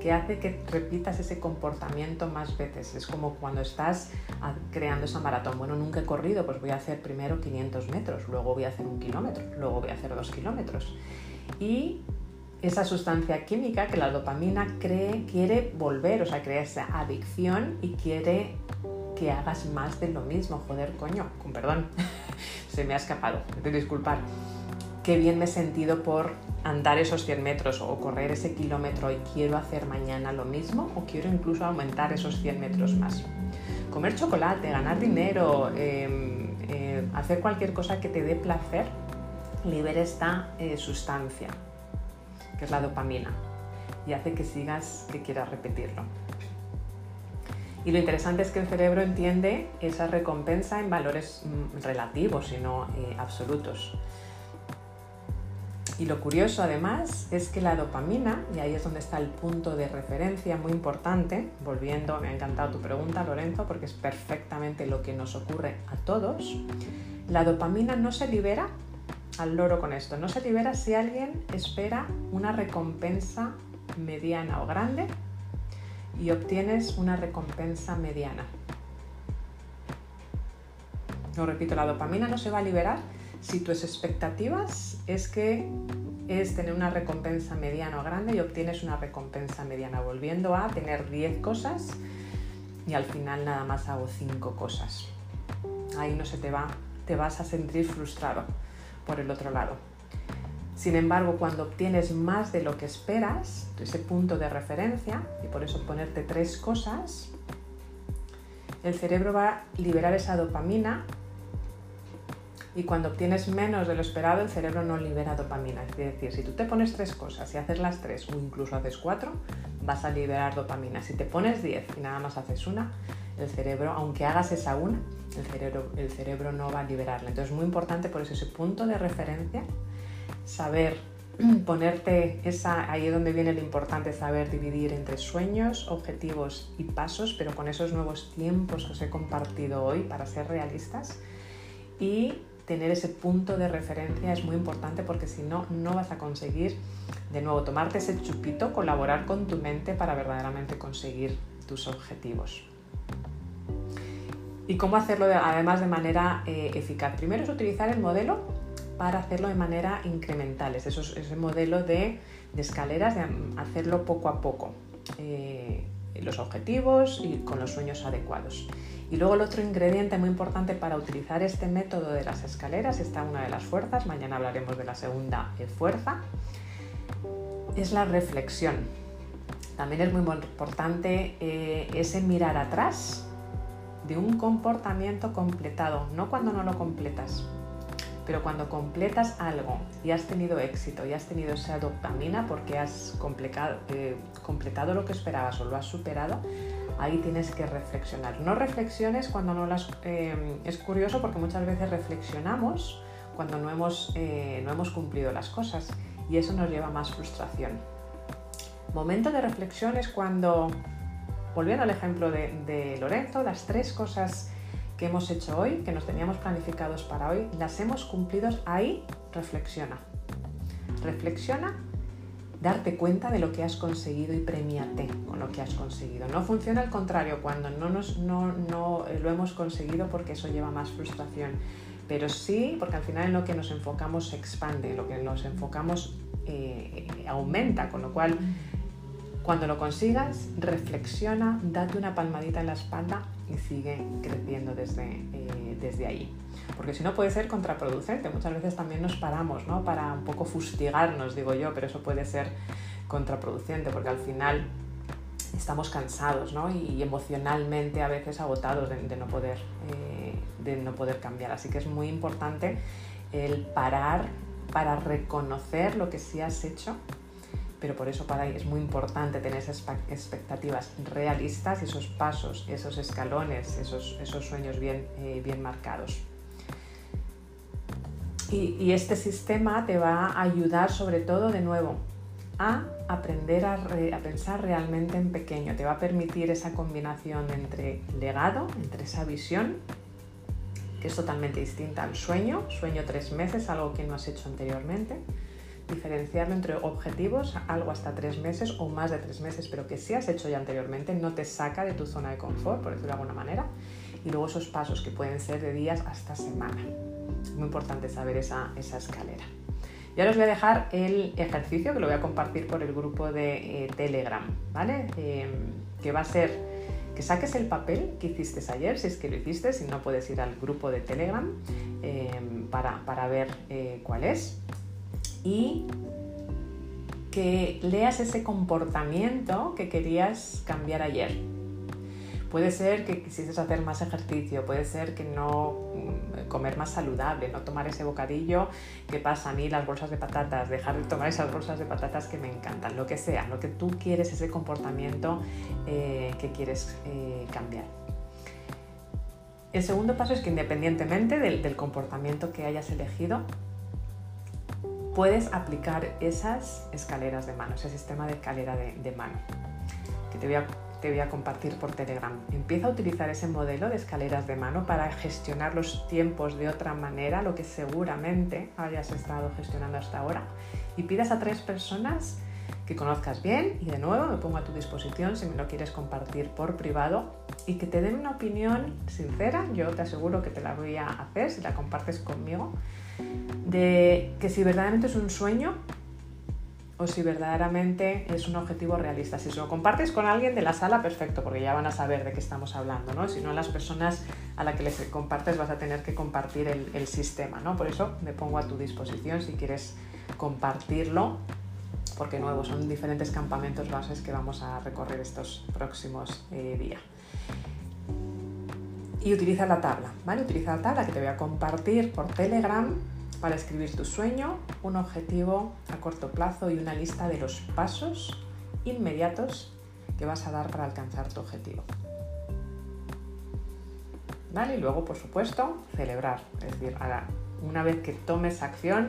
que hace que repitas ese comportamiento más veces. Es como cuando estás creando esa maratón. Bueno, nunca he corrido, pues voy a hacer primero 500 metros, luego voy a hacer un kilómetro, luego voy a hacer dos kilómetros y esa sustancia química que la dopamina cree, quiere volver, o sea, crea esa adicción y quiere que hagas más de lo mismo. Joder, coño, con perdón, *laughs* se me ha escapado, de disculpar. Qué bien me he sentido por andar esos 100 metros o correr ese kilómetro y quiero hacer mañana lo mismo o quiero incluso aumentar esos 100 metros más. Comer chocolate, ganar dinero, em, eh, hacer cualquier cosa que te dé placer, libera esta eh, sustancia, que es la dopamina, y hace que sigas, que quieras repetirlo. Y lo interesante es que el cerebro entiende esa recompensa en valores mm, relativos y no eh, absolutos. Y lo curioso además es que la dopamina, y ahí es donde está el punto de referencia muy importante, volviendo, me ha encantado tu pregunta Lorenzo, porque es perfectamente lo que nos ocurre a todos, la dopamina no se libera al loro con esto, no se libera si alguien espera una recompensa mediana o grande y obtienes una recompensa mediana. Lo repito, la dopamina no se va a liberar si tus expectativas es que es tener una recompensa mediana o grande y obtienes una recompensa mediana, volviendo a tener 10 cosas y al final nada más hago 5 cosas. Ahí no se te va, te vas a sentir frustrado por el otro lado. Sin embargo, cuando obtienes más de lo que esperas, ese punto de referencia, y por eso ponerte tres cosas, el cerebro va a liberar esa dopamina y cuando obtienes menos de lo esperado, el cerebro no libera dopamina. Es decir, si tú te pones tres cosas y haces las tres o incluso haces cuatro, vas a liberar dopamina. Si te pones diez y nada más haces una, el cerebro, aunque hagas esa una, el cerebro, no va a liberarla. Entonces es muy importante por eso ese punto de referencia, saber *clears throat* ponerte esa, ahí es donde viene lo importante, saber dividir entre sueños, objetivos y pasos, pero con esos nuevos tiempos que os he compartido hoy para ser realistas. Y tener ese punto de referencia es muy importante porque si no, no vas a conseguir, de nuevo, tomarte ese chupito, colaborar con tu mente para verdaderamente conseguir tus objetivos. ¿Y cómo hacerlo además de manera eh, eficaz? Primero es utilizar el modelo para hacerlo de manera incremental, es ese modelo de, escaleras, de hacerlo poco a poco. Eh, los objetivos y con los sueños adecuados. Y luego el otro ingrediente muy importante para utilizar este método de las escaleras, está una de las fuerzas, mañana hablaremos de la segunda fuerza, es la reflexión. También es muy importante eh, ese mirar atrás de un comportamiento completado, no cuando no lo completas, pero cuando completas algo y has tenido éxito y has tenido esa dopamina porque has eh, completado lo que esperabas o lo has superado, ahí tienes que reflexionar. No reflexiones cuando no las... Eh, es curioso porque muchas veces reflexionamos cuando no hemos, eh, no hemos cumplido las cosas y eso nos lleva a más frustración. Momento de reflexión es cuando, volviendo al ejemplo de, Lorenzo, las tres cosas que hemos hecho hoy, que nos teníamos planificados para hoy, las hemos cumplido, ahí reflexiona. Reflexiona, darte cuenta de lo que has conseguido y premiate con lo que has conseguido. No funciona al contrario, cuando no, nos, no, no lo hemos conseguido porque eso lleva más frustración. Pero sí, porque al final en lo que nos enfocamos se expande, lo que nos enfocamos eh, aumenta, con lo cual cuando lo consigas, reflexiona, date una palmadita en la espalda y sigue creciendo desde, eh, desde ahí. Porque si no puede ser contraproducente. Muchas veces también nos paramos ¿no? para un poco fustigarnos, digo yo, pero eso puede ser contraproducente porque al final estamos cansados ¿no? y, emocionalmente a veces agotados de, no poder, eh, de no poder cambiar. Así que es muy importante el parar para reconocer lo que sí has hecho pero por eso para es muy importante tener esas expectativas realistas, esos pasos, esos escalones, esos, esos sueños bien, eh, bien marcados. Y, este sistema te va a ayudar sobre todo de nuevo a aprender a, a, pensar realmente en pequeño. Te va a permitir esa combinación entre legado, entre esa visión, que es totalmente distinta al sueño, sueño tres meses, algo que no has hecho anteriormente, diferenciarlo entre objetivos, algo hasta tres meses o más de tres meses, pero que si has hecho ya anteriormente no te saca de tu zona de confort, por decirlo de alguna manera, y luego esos pasos que pueden ser de días hasta semana. Muy importante saber esa, esa escalera. Y ahora os voy a dejar el ejercicio que lo voy a compartir por el grupo de eh, Telegram, ¿vale? Eh, que va a ser que saques el papel que hiciste ayer, si es que lo hiciste, si no puedes ir al grupo de Telegram em, para, para, ver eh, cuál es. Y que leas ese comportamiento que querías cambiar ayer. Puede ser que quisieses hacer más ejercicio, puede ser que no mm, comer más saludable, no tomar ese bocadillo que pasa a mí las bolsas de patatas, dejar de tomar esas bolsas de patatas que me encantan, lo que sea, lo que tú quieres, ese comportamiento eh, que quieres eh, cambiar. El segundo paso es que independientemente del, comportamiento que hayas elegido, puedes aplicar esas escaleras de mano, ese sistema de escalera de, mano, que te voy a te voy a compartir por Telegram. Empieza a utilizar ese modelo de escaleras de mano para gestionar los tiempos de otra manera, lo que seguramente hayas estado gestionando hasta ahora, y pidas a tres personas que conozcas bien y de nuevo me pongo a tu disposición si me lo quieres compartir por privado y que te den una opinión sincera, yo te aseguro que te la voy a hacer si la compartes conmigo, de que si verdaderamente es un sueño o si verdaderamente es un objetivo realista. Si lo compartes con alguien de la sala, perfecto, porque ya van a saber de qué estamos hablando, ¿no? Si no, las personas a las que les compartes vas a tener que compartir el, sistema, ¿no? Por eso me pongo a tu disposición si quieres compartirlo, porque nuevo, son diferentes campamentos bases que vamos a recorrer estos próximos eh, días. Y utiliza la tabla, ¿vale? Utiliza la tabla que te voy a compartir por Telegram para escribir tu sueño, un objetivo a corto plazo y una lista de los pasos inmediatos que vas a dar para alcanzar tu objetivo. ¿Vale? Y luego, por supuesto, celebrar. Es decir, una vez que tomes acción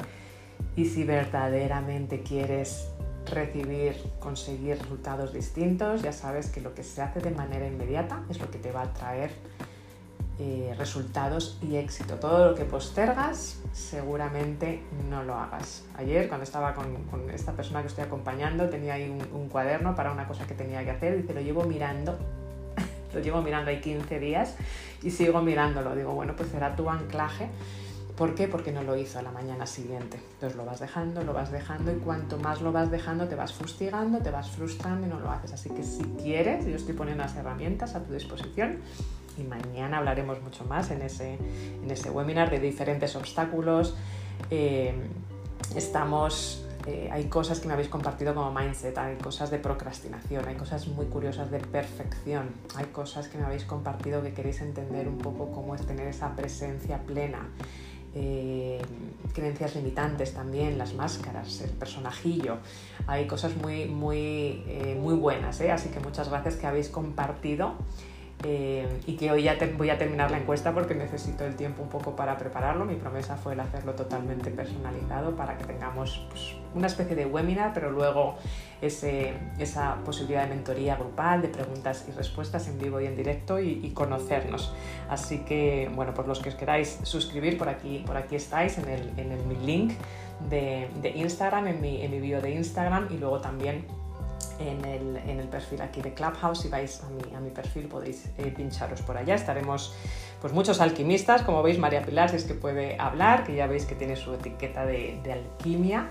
y si verdaderamente quieres recibir, conseguir resultados distintos, ya sabes que lo que se hace de manera inmediata es lo que te va a traer eh, resultados y éxito. Todo lo que postergas seguramente no lo hagas. Ayer cuando estaba con, esta persona que estoy acompañando tenía ahí un, cuaderno para una cosa que tenía que hacer dice lo llevo mirando. *laughs* lo llevo mirando ahí 15 días y sigo mirándolo. Digo, bueno, pues será tu anclaje. ¿Por qué? Porque no lo hizo a la mañana siguiente. Entonces lo vas dejando, lo vas dejando y cuanto más lo vas dejando te vas fustigando, te vas frustrando y no lo haces. Así que si quieres, yo estoy poniendo las herramientas a tu disposición y mañana hablaremos mucho más en ese, en ese webinar de diferentes obstáculos. Eh, estamos, eh, hay cosas que me habéis compartido como mindset, hay cosas de procrastinación, hay cosas muy curiosas de perfección, hay cosas que me habéis compartido que queréis entender un poco cómo es tener esa presencia plena. Eh, creencias limitantes también, las máscaras, el personajillo. Hay cosas muy, muy, muy buenas, así que muchas gracias que habéis compartido eh, y que hoy ya voy a terminar la encuesta porque necesito el tiempo un poco para prepararlo. Mi promesa fue el hacerlo totalmente personalizado para que tengamos pues, una especie de webinar, pero luego esa posibilidad de mentoría grupal, de preguntas y respuestas en vivo y en directo y, conocernos. Así que, bueno, por los que os queráis suscribir, por aquí, por aquí estáis en, el, en el, mi link de, de Instagram, en mi, en mi bio de Instagram y luego también en el, perfil aquí de Clubhouse. Si vais a mi, a mi perfil podéis eh, pincharos por allá. Estaremos pues muchos alquimistas, como veis María Pilar, si es que puede hablar, que ya veis que tiene su etiqueta de, alquimia.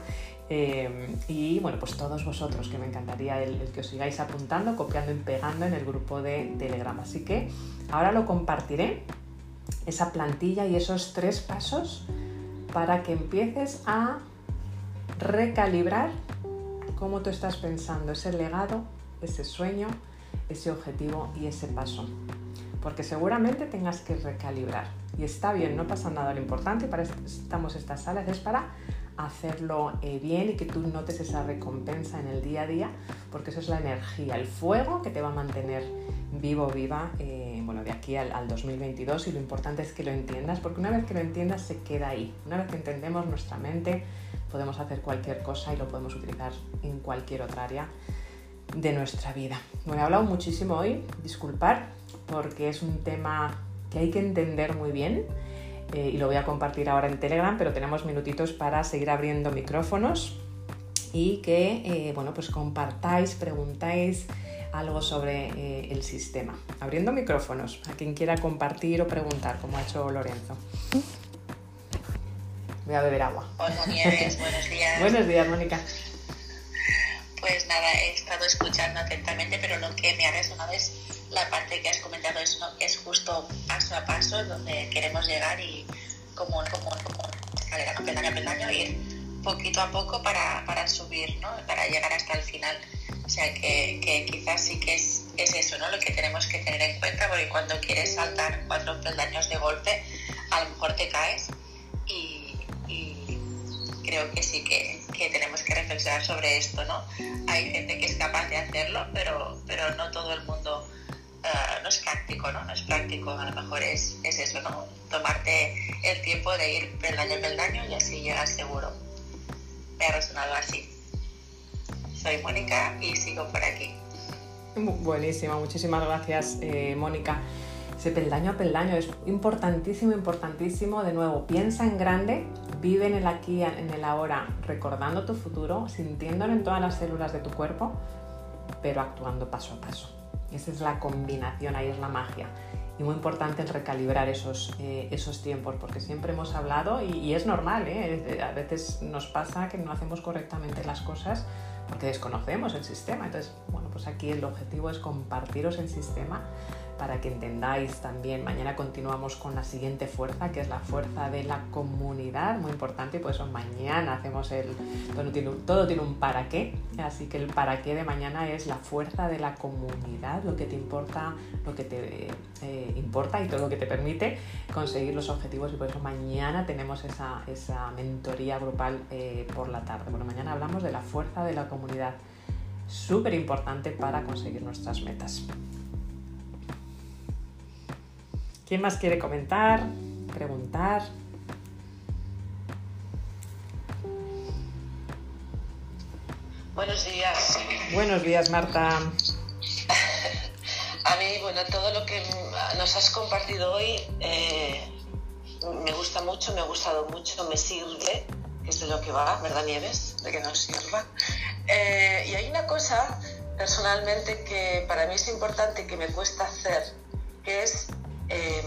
Eh, y bueno, pues todos vosotros, que me encantaría el, que os sigáis apuntando, copiando y pegando en el grupo de Telegram. Así que ahora lo compartiré, esa plantilla y esos tres pasos para que empieces a recalibrar cómo tú estás pensando ese legado, ese sueño, ese objetivo y ese paso. Porque seguramente tengas que recalibrar. Y está bien, no pasa nada. Lo importante, para estamos estas salas, es para hacerlo eh, bien y que tú notes esa recompensa en el día a día, porque eso es la energía, el fuego que te va a mantener vivo, viva, eh, bueno, de aquí al, al, 2022 y lo importante es que lo entiendas, porque una vez que lo entiendas se queda ahí. Una vez que entendemos nuestra mente, podemos hacer cualquier cosa y lo podemos utilizar en cualquier otra área de nuestra vida. Bueno, he hablado muchísimo hoy, disculpar, porque es un tema que hay que entender muy bien eh, y lo voy a compartir ahora en Telegram, pero tenemos minutitos para seguir abriendo micrófonos y que, eh, bueno, pues compartáis, preguntáis algo sobre eh, el sistema. Abriendo micrófonos, a quien quiera compartir o preguntar, como ha hecho Lorenzo. Voy a beber agua. Hola *laughs* Nieves, buenos días. buenos días, Mónica. Pues nada, he estado escuchando atentamente, pero lo que me ha resonado es la parte que has comentado es, es justo paso a paso donde queremos llegar y como, como, como escalera peldaño a peldaño ir poquito a poco para, para subir, ¿no? para llegar hasta el final. O sea que, que quizás sí que es, es, eso ¿no? lo que tenemos que tener en cuenta, porque cuando quieres saltar cuatro peldaños de golpe, a lo mejor te caes y creo que sí que, que, tenemos que reflexionar sobre esto. ¿no? Hay gente que es capaz de hacerlo, pero, pero no todo el mundo uh, no es práctico, ¿no? No es práctico, a lo mejor es, es eso, ¿no? Tomarte el tiempo de ir peldaño a peldaño y así llegas seguro. Me ha resonado así. Soy Mónica y sigo por aquí. Buenísima, muchísimas gracias eh, Mónica. Ese peldaño a peldaño es importantísimo, importantísimo. De nuevo, piensa en grande, vive en el aquí, en el ahora, recordando tu futuro, sintiéndolo en todas las células de tu cuerpo, pero actuando paso a paso. Esa es la combinación, ahí es la magia. Y muy importante el recalibrar esos, eh, esos tiempos, porque siempre hemos hablado, y, y es normal, ¿eh? a veces nos pasa que no hacemos correctamente las cosas porque desconocemos el sistema. Entonces, bueno, pues aquí el objetivo es compartiros el sistema para que entendáis también. Mañana continuamos con la siguiente fuerza, que es la fuerza de la comunidad, muy importante, por eso mañana hacemos el... Todo tiene, un, todo tiene un para qué, así que el para qué de mañana es la fuerza de la comunidad, lo que te importa, lo que te eh, importa y todo lo que te permite conseguir los objetivos, y por eso mañana tenemos esa, esa mentoría grupal eh, por la tarde. Bueno, mañana hablamos de la fuerza de la comunidad, súper importante para conseguir nuestras metas. ¿Quién más quiere comentar? Preguntar. Buenos días. Buenos días, Marta. A mí, bueno, todo lo que nos has compartido hoy eh, me gusta mucho, me ha gustado mucho, me sirve, que es de lo que va, ¿verdad, Nieves? De que nos sirva. Eh, y hay una cosa, personalmente, que para mí es importante y que me cuesta hacer, que es eh,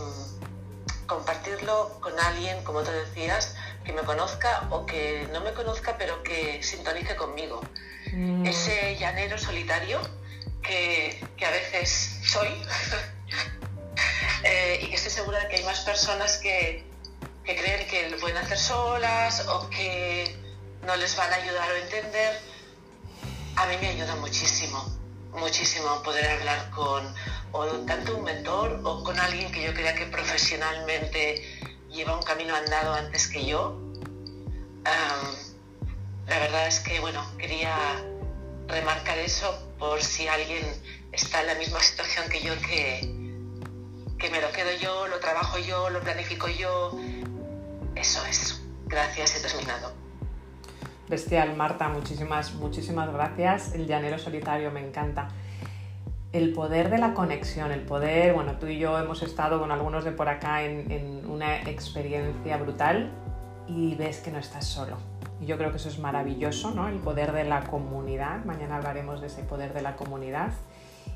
compartirlo con alguien, como te decías, que me conozca o que no me conozca, pero que sintonice conmigo. Mm. Ese llanero solitario que, que a veces soy *laughs* eh, y que estoy segura de que hay más personas que, que creen que lo pueden hacer solas o que no les van a ayudar o entender. A mí me ayuda muchísimo, muchísimo poder hablar con o tanto un mentor o con alguien que yo crea que profesionalmente lleva un camino andado antes que yo. Um, la verdad es que, bueno, quería remarcar eso por si alguien está en la misma situación que yo, que, que me lo quedo yo, lo trabajo yo, lo planifico yo. Eso es. Gracias, he terminado. Bestial, Marta, muchísimas, muchísimas gracias. El llanero solitario me encanta el poder de la conexión, el poder, bueno, tú y yo hemos estado con algunos de por acá en, en, una experiencia brutal y ves que no estás solo. Y yo creo que eso es maravilloso, ¿no? El poder de la comunidad, mañana hablaremos de ese poder de la comunidad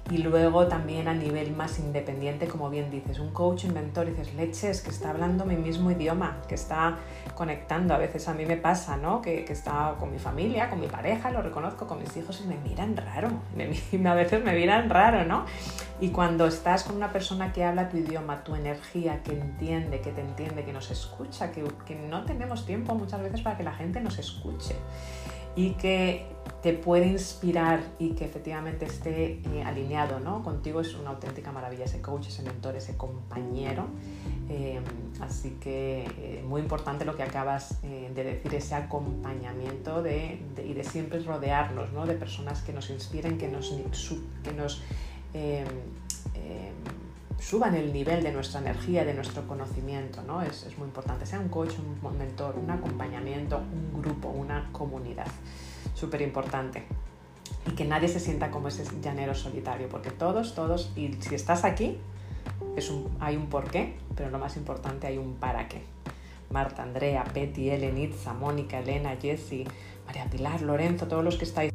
y luego también a nivel más independiente, como bien dices, un coach, un mentor, dices, leches, que está hablando mi mismo idioma, que está conectando. A veces a mí me pasa, ¿no? Que, que está con mi familia, con mi pareja, lo reconozco, con mis hijos y me miran raro. *laughs* A veces me miran raro, ¿no? Y cuando estás con una persona que habla tu idioma, tu energía, que entiende, que te entiende, que nos escucha, que, que no tenemos tiempo muchas veces para que la gente nos escuche y que te puede inspirar y que efectivamente esté eh, alineado ¿no? contigo es una auténtica maravilla ese coach, ese mentor, ese compañero. Eh, así que eh, muy importante lo que acabas eh, de decir, ese acompañamiento de, y de siempre rodearnos ¿no? de personas que nos inspiren, que nos, que nos suban el nivel de nuestra energía, de nuestro conocimiento. ¿no? Es, es muy importante, sea un coach, un mentor, un acompañamiento, un grupo, una comunidad súper importante. Y que nadie se sienta como ese llanero solitario, porque todos, todos, y si estás aquí, es un, hay un porqué, pero lo más importante hay un para qué. Marta, Andrea, Betty, Ellen, Itza, Mónica, Elena, Jessie, María Pilar, Lorenzo, todos los que estáis